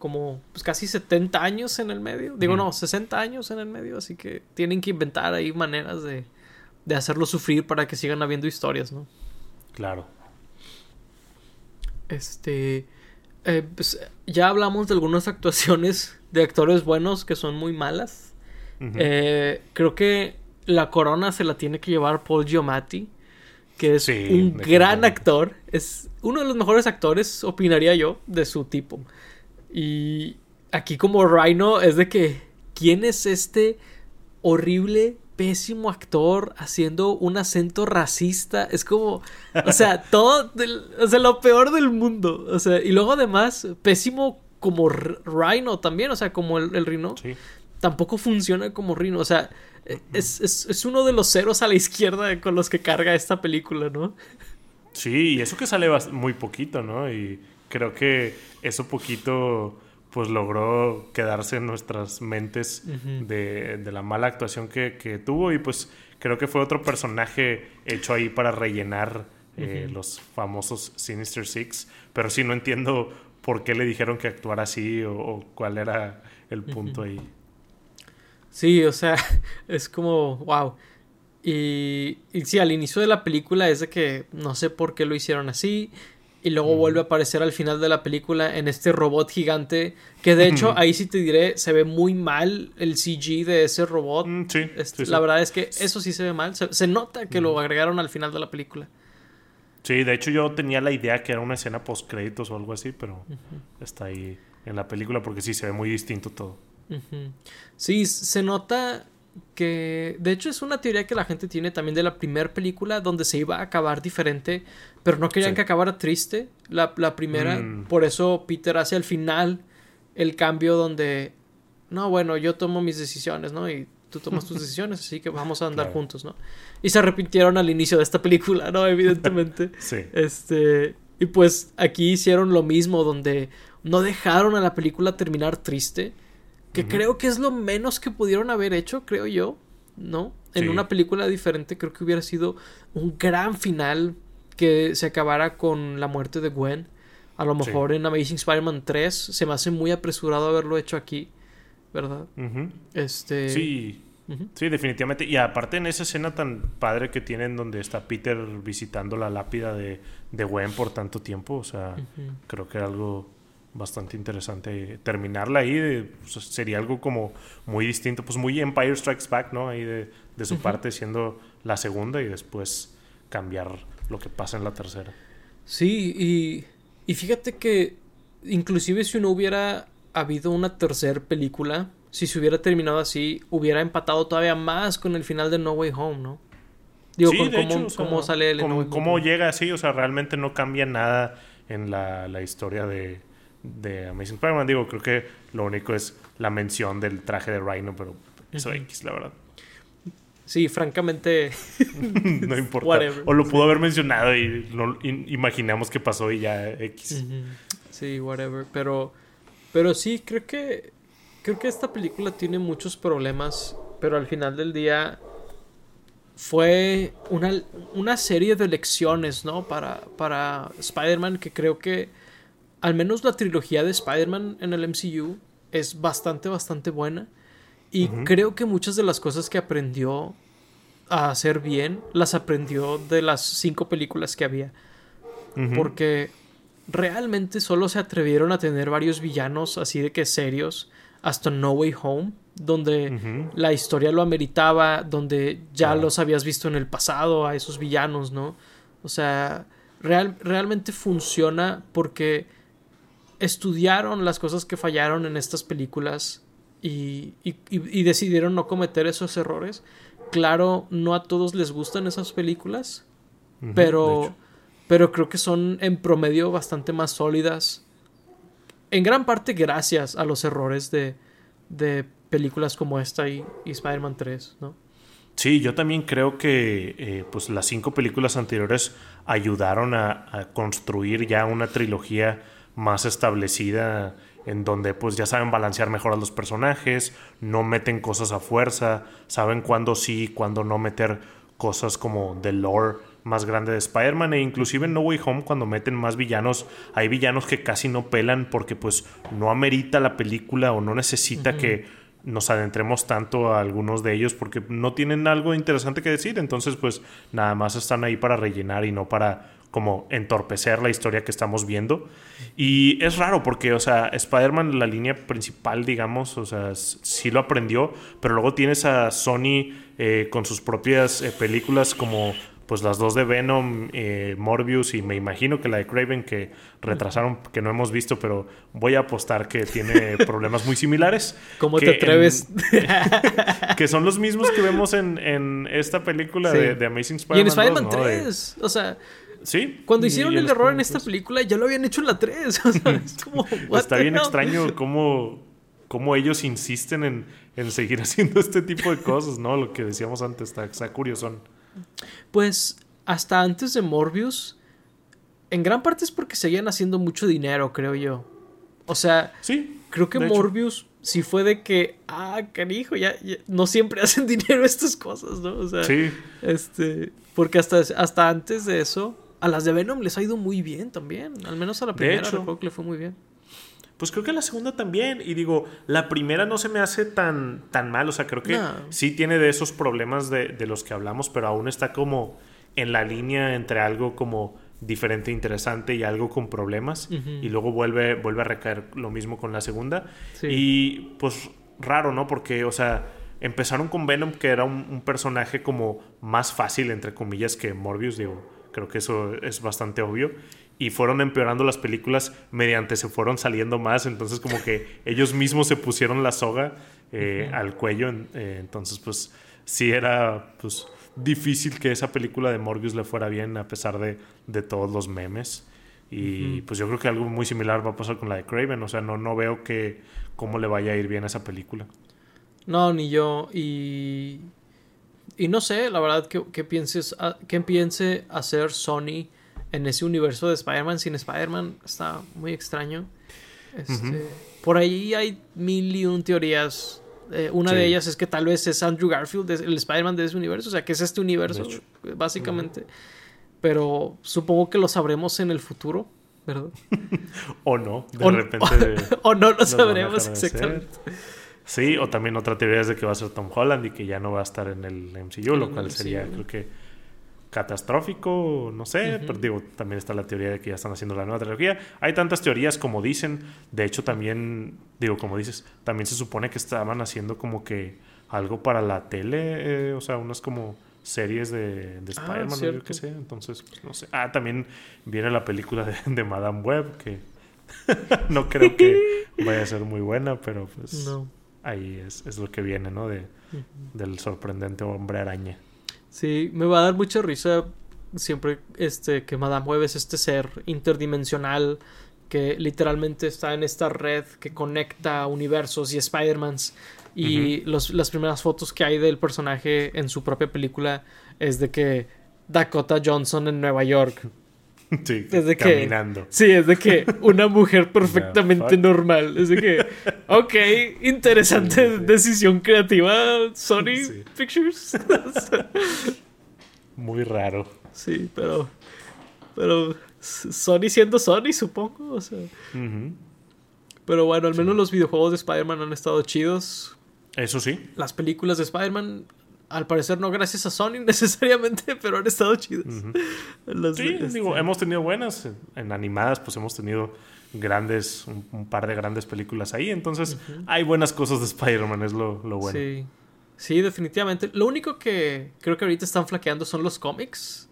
como pues, casi 70 años en el medio. Digo, no, 60 años en el medio, así que tienen que inventar ahí maneras de, de hacerlo sufrir para que sigan habiendo historias, ¿no? Claro. Este. Eh, pues, ya hablamos de algunas actuaciones de actores buenos que son muy malas. Eh, creo que la corona se la tiene que llevar Paul Giamatti, que es un gran actor. Es uno de los mejores actores, opinaría yo, de su tipo. Y aquí como Rhino es de que, ¿quién es este horrible pésimo actor haciendo un acento racista. Es como, o sea, todo, o sea, lo peor del mundo. O sea, y luego además, pésimo como Rhino también, o sea, como el, el Rhino. Tampoco funciona como Rhino. O sea, es, es, es, uno de los ceros a la izquierda con los que carga esta película, ¿no? Sí, y eso que sale muy poquito, ¿no? Y creo que eso poquito pues logró quedarse en nuestras mentes de, la mala actuación que, tuvo y pues creo que fue otro personaje hecho ahí para rellenar eh, los famosos Sinister Six, pero sí no entiendo por qué le dijeron que actuara así o, cuál era el punto ahí. Sí, o sea, es como, wow. Y, y sí, al inicio de la película es de que no sé por qué lo hicieron así. Y luego vuelve a aparecer al final de la película en este robot gigante que de hecho ahí sí te diré se ve muy mal el CG de ese robot. Mm, sí, Este, sí, la sí. verdad es que eso sí se ve mal. Se, se nota que lo agregaron al final de la película. Sí, de hecho yo tenía la idea que era una escena post créditos o algo así, pero está ahí en la película porque sí se ve muy distinto todo. Sí se nota que de hecho es una teoría que la gente tiene también de la primera película donde se iba a acabar diferente pero no querían Sí. que acabara triste la, la primera Mm. por eso Peter hace al final el cambio donde no bueno yo tomo mis decisiones no y tú tomas tus decisiones así que vamos a andar Claro. juntos no y se arrepintieron al inicio de esta película no evidentemente Sí. este y pues aquí hicieron lo mismo donde no dejaron a la película terminar triste que creo que es lo menos que pudieron haber hecho, creo yo, ¿no? En Sí. una película diferente creo que hubiera sido un gran final que se acabara con la muerte de Gwen. A lo Sí. mejor en Amazing Spider-Man 3 se me hace muy apresurado haberlo hecho aquí, ¿verdad? Este Sí, sí, definitivamente. Y aparte en esa escena tan padre que tienen donde está Peter visitando la lápida de, de Gwen por tanto tiempo, o sea, creo que era algo bastante interesante terminarla ahí de- pues, sería algo como muy distinto pues muy Empire Strikes Back no ahí de, de su parte siendo la segunda y después cambiar lo que pasa en la tercera. Sí, y, y fíjate que inclusive si no hubiera habido una tercera película, si se hubiera terminado así, hubiera empatado todavía más con el final de No Way Home, ¿no? Digo, Sí, con de cómo, hecho, o sea, cómo sale el No Way cómo llega así o sea realmente no cambia nada en la, la historia de, de Amazing Spider-Man digo creo que lo único es la mención del traje de Rhino pero eso. X la verdad Sí, francamente, no importa Whatever. o lo pudo haber mencionado y no in- imaginamos que pasó y ya X. Sí, whatever. Pero, pero sí, creo que, creo que esta película tiene muchos problemas, pero al final del día fue una, una serie de lecciones, ¿no? Para, para Spider-Man que creo que al menos la trilogía de Spider-Man en el MCU es bastante, bastante buena. Y creo que muchas de las cosas que aprendió a hacer bien, las aprendió de las cinco películas que había. Porque realmente solo se atrevieron a tener varios villanos así de que serios hasta No Way Home, donde la historia lo ameritaba, donde ya los habías visto en el pasado a esos villanos, ¿no? O sea, real- realmente funciona porque estudiaron las cosas que fallaron en estas películas y, y- decidieron no cometer esos errores. Claro, no a todos les gustan esas películas, pero, pero creo que son en promedio bastante más sólidas. En gran parte gracias a los errores de, de películas como esta y, y Spider-Man 3, ¿no? Sí, yo también creo que eh, pues las cinco películas anteriores ayudaron a, a construir ya una trilogía más establecida en donde pues ya saben balancear mejor a los personajes, no meten cosas a fuerza, saben cuándo sí, cuándo no meter cosas como de lore más grande de Spider-Man e inclusive en No Way Home cuando meten más villanos, hay villanos que casi no pelan porque pues no amerita la película o no necesita que nos adentremos tanto a algunos de ellos porque no tienen algo interesante que decir, entonces pues nada más están ahí para rellenar y no para como entorpecer la historia que estamos viendo. Y es raro porque, o sea, Spider-Man, la línea principal, digamos, o sea, sí lo aprendió, pero luego tienes a Sony eh, con sus propias eh, películas como pues las dos de Venom, eh, Morbius y me imagino que la de Craven que retrasaron, que no hemos visto, pero voy a apostar que tiene problemas muy similares. ¿Cómo te atreves? en- que son los mismos que vemos en, en esta película Sí. de, de Amazing y Spider-Man. en Spider-Man 2, ¿no? De- 3, o sea, Sí. cuando hicieron el error en esta 3. película, ya lo habían hecho en la 3. O sea, es como, what Está the bien hell? extraño cómo, cómo ellos insisten en, en seguir haciendo este tipo de cosas, ¿no? Lo que decíamos antes, está, está curioso. Pues hasta antes de Morbius, en gran parte es porque seguían haciendo mucho dinero, creo yo. O sea, Sí. creo que de hecho. Morbius sí fue de que, ah, canijo, ya, ya- no siempre hacen dinero estas cosas, ¿no? O sea, Sí. este, porque hasta, hasta antes de eso, a las de Venom les ha ido muy bien también. Al menos a la De primera hecho. recuerdo que le fue muy bien. Pues creo que la segunda también. Y digo, la primera no se me hace tan, tan mal. O sea, creo que No. sí tiene de esos problemas de, de los que hablamos, pero aún está como en la línea entre algo como diferente, interesante y algo con problemas. Y luego vuelve, vuelve a recaer lo mismo con la segunda. Y pues raro, ¿no? Porque, o sea, empezaron con Venom, que era un, personaje como más fácil, entre comillas, que Morbius, digo. Creo que eso es bastante obvio. Y fueron empeorando las películas mediante se fueron saliendo más. Entonces, como que ellos mismos se pusieron la soga eh, al cuello. Eh, entonces, pues sí era pues, difícil que esa película de Morbius le fuera bien a pesar de, de todos los memes. Y pues yo creo que algo muy similar va a pasar con la de Craven. O sea, no, no veo que cómo le vaya a ir bien a esa película. No, ni yo. Y. Y no sé, la verdad, que, pienses. que piense hacer Sony en ese universo de Spider-Man sin Spider-Man. Está muy extraño. Este, por ahí hay mil y un teorías. Eh, una de ellas es que tal vez es Andrew Garfield, el Spider-Man de ese universo. O sea, que es este universo, básicamente. Pero supongo que lo sabremos en el futuro, ¿verdad? o no, de repente. O, no lo sabremos exactamente. Sí, o también otra teoría es de que va a ser Tom Holland y que ya no va a estar en el MCU, lo cual sería, creo que, catastrófico, no sé, pero digo, también está la teoría de que ya están haciendo la nueva trilogía. Hay tantas teorías como dicen, de hecho también, digo, como dices, también se supone que estaban haciendo como que algo para la tele, eh, o sea, unas como series de, de ah, Spider-Man, yo qué sé, entonces, pues, no sé. Ah, también viene la película de, de Madame Web, que no creo que vaya a ser muy buena, pero pues... No ahí es, es lo que viene, ¿no? De, Del sorprendente hombre araña. Sí, me va a dar mucha risa siempre este que Madame Web es este ser interdimensional que literalmente está en esta red que conecta universos y Spider-Mans. Y los, las primeras fotos que hay del personaje en su propia película es de que Dakota Johnson en Nueva York Sí, caminando. sí, es de que una mujer perfectamente normal. Es de que, ok, interesante decisión creativa, Sony Pictures. Muy raro. Sí, pero. Pero. Sony siendo Sony, supongo. O sea. Pero bueno, al menos los videojuegos de Spider-Man han estado chidos. Eso sí. Las películas de Spider-Man al parecer no gracias a Sony necesariamente, pero han estado chidas. sí, digo, este, hemos tenido buenas. En animadas, pues hemos tenido grandes, un, par de grandes películas ahí. Entonces, hay buenas cosas de Spider-Man, es lo, bueno. Sí. sí, definitivamente. Lo único que creo que ahorita están flaqueando son los cómics.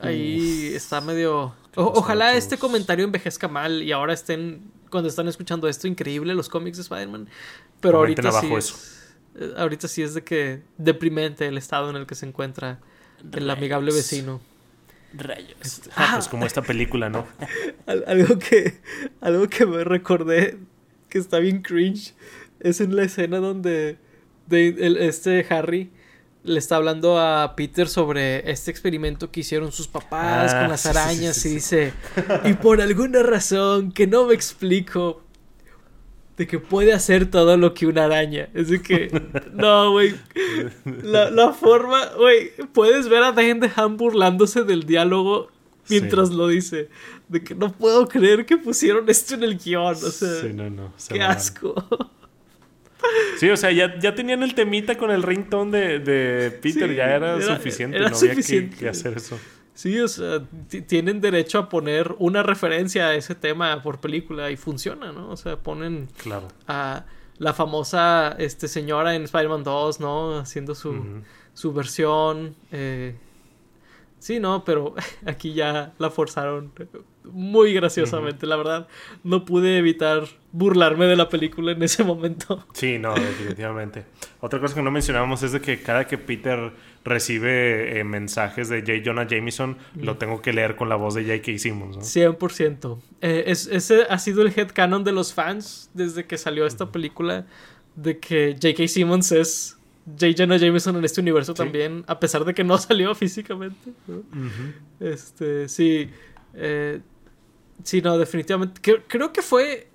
Ahí está medio... ojalá este comentario envejezca mal y ahora estén, cuando están escuchando esto, increíble los cómics de Spider-Man. Pero ahorita sí eso. Eh, ahorita sí es de que deprimente el estado en el que se encuentra el amigable vecino. Rayos. Este, ah, pues como esta película, ¿no? algo que algo que me recordé que está bien cringe es en la escena donde este Harry le está hablando a Peter sobre este experimento que hicieron sus papás con ah, las arañas y dice, y por alguna razón que no me explico, de que puede hacer todo lo que una araña. Es de que, no, güey. La, forma, güey, puedes ver a Han burlándose del diálogo mientras lo dice. De que no puedo creer que pusieron esto en el guion. O sea, sí, no, no, qué asco. Sí, o sea, ya, ya, tenían el temita con el ringtone de, de Peter, ya era, suficiente, no había que hacer eso. Sí, o sea, tienen derecho a poner una referencia a ese tema por película y funciona, ¿no? O sea, ponen claro. a la famosa este, señora en Spider-Man 2, ¿no? Haciendo su, su versión. Eh, Sí, no, pero aquí ya la forzaron muy graciosamente, la verdad. No pude evitar burlarme de la película en ese momento. Sí, no, definitivamente. Otra cosa que no mencionábamos es de que cada que Peter recibe eh, mensajes de J. Jonah Jameson, lo tengo que leer con la voz de J.K. Simmons. ¿no? 100%. Eh, ese ha sido el headcanon de los fans desde que salió esta película, de que J.K. Simmons es J. Jonah Jameson en este universo también, a pesar de que no salió físicamente. Este, sí. Eh, sí, no, definitivamente. Creo, que fue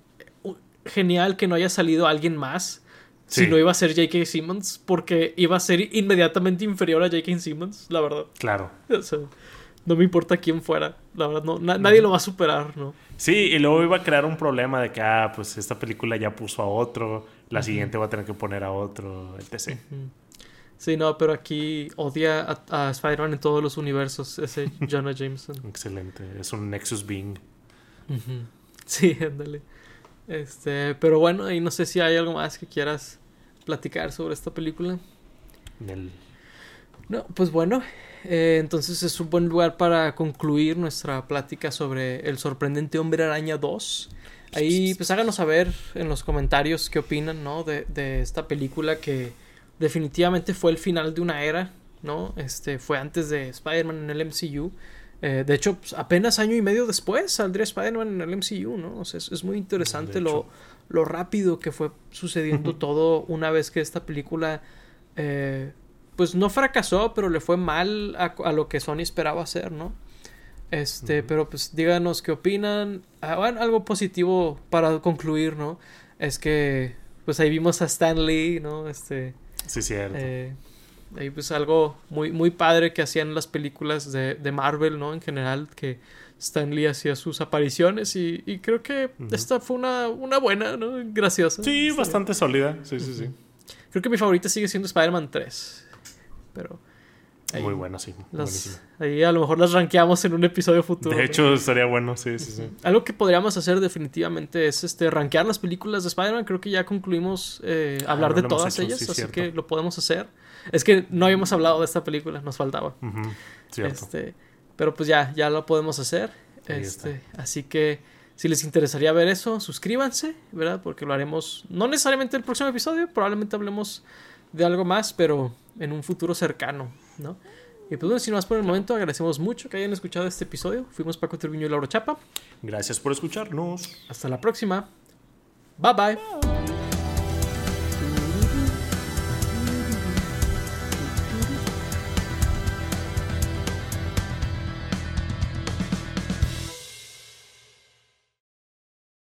genial que no haya salido alguien más. Si no iba a ser J.K. Simmons, porque iba a ser inmediatamente inferior a J.K. Simmons, la verdad. Claro. no me importa quién fuera, la verdad, no, nadie lo va a superar, ¿no? Sí, y luego iba a crear un problema de que, ah, pues esta película ya puso a otro, la siguiente va a tener que poner a otro, etc. Sí, no, pero aquí odia a, a Spider-Man en todos los universos, ese Jonah Jameson. Excelente. Es un Nexus Being. Sí, ándale. Este, pero bueno, y no sé si hay algo más que quieras platicar sobre esta película. No, pues bueno, eh, entonces es un buen lugar para concluir nuestra plática sobre el sorprendente Hombre Araña 2. Ahí pues háganos saber en los comentarios qué opinan, ¿no? De, de esta película que definitivamente fue el final de una era, ¿no? Este fue antes de Spider-Man en el MCU. Eh, de hecho, pues, apenas año y medio después saldría Spider-Man en el MCU, ¿no? O sea, es, es muy interesante lo, lo rápido que fue sucediendo todo una vez que esta película, eh, pues no fracasó, pero le fue mal a, a lo que Sony esperaba hacer, ¿no? Este, pero pues díganos qué opinan. Ah, bueno, algo positivo para concluir, ¿no? Es que, pues ahí vimos a Stan Lee, ¿no? Este, Sí, cierto. eh, ahí pues algo muy, muy padre que hacían las películas de, de Marvel, ¿no? En general, que Stan Lee hacía sus apariciones y, y creo que esta fue una, una buena, ¿no? Graciosa. sí, bastante sólida. Sí, sí, sí. Creo que mi favorita sigue siendo Spider-Man 3. Pero... ahí Muy buena, sí. las- ahí a lo mejor las rankeamos en un episodio futuro. De hecho, estaría bueno, sí, sí, sí. Algo que podríamos hacer definitivamente es este rankear las películas de Spider-Man. Creo que ya concluimos eh, Ah, hablar no de todas hecho, ellas, sí, así cierto. que lo podemos hacer. Es que no habíamos hablado de esta película, nos faltaba. Este, pero pues ya, ya lo podemos hacer. Ahí Este, así que si les interesaría ver eso, suscríbanse, ¿verdad? Porque lo haremos, no necesariamente el próximo episodio, probablemente hablemos de algo más, pero en un futuro cercano, ¿no? Y pues bueno, sin más por el momento, agradecemos mucho que hayan escuchado este episodio. Fuimos Paco Treviño y Lauro Chapa. Gracias por escucharnos. Hasta la próxima. Bye bye.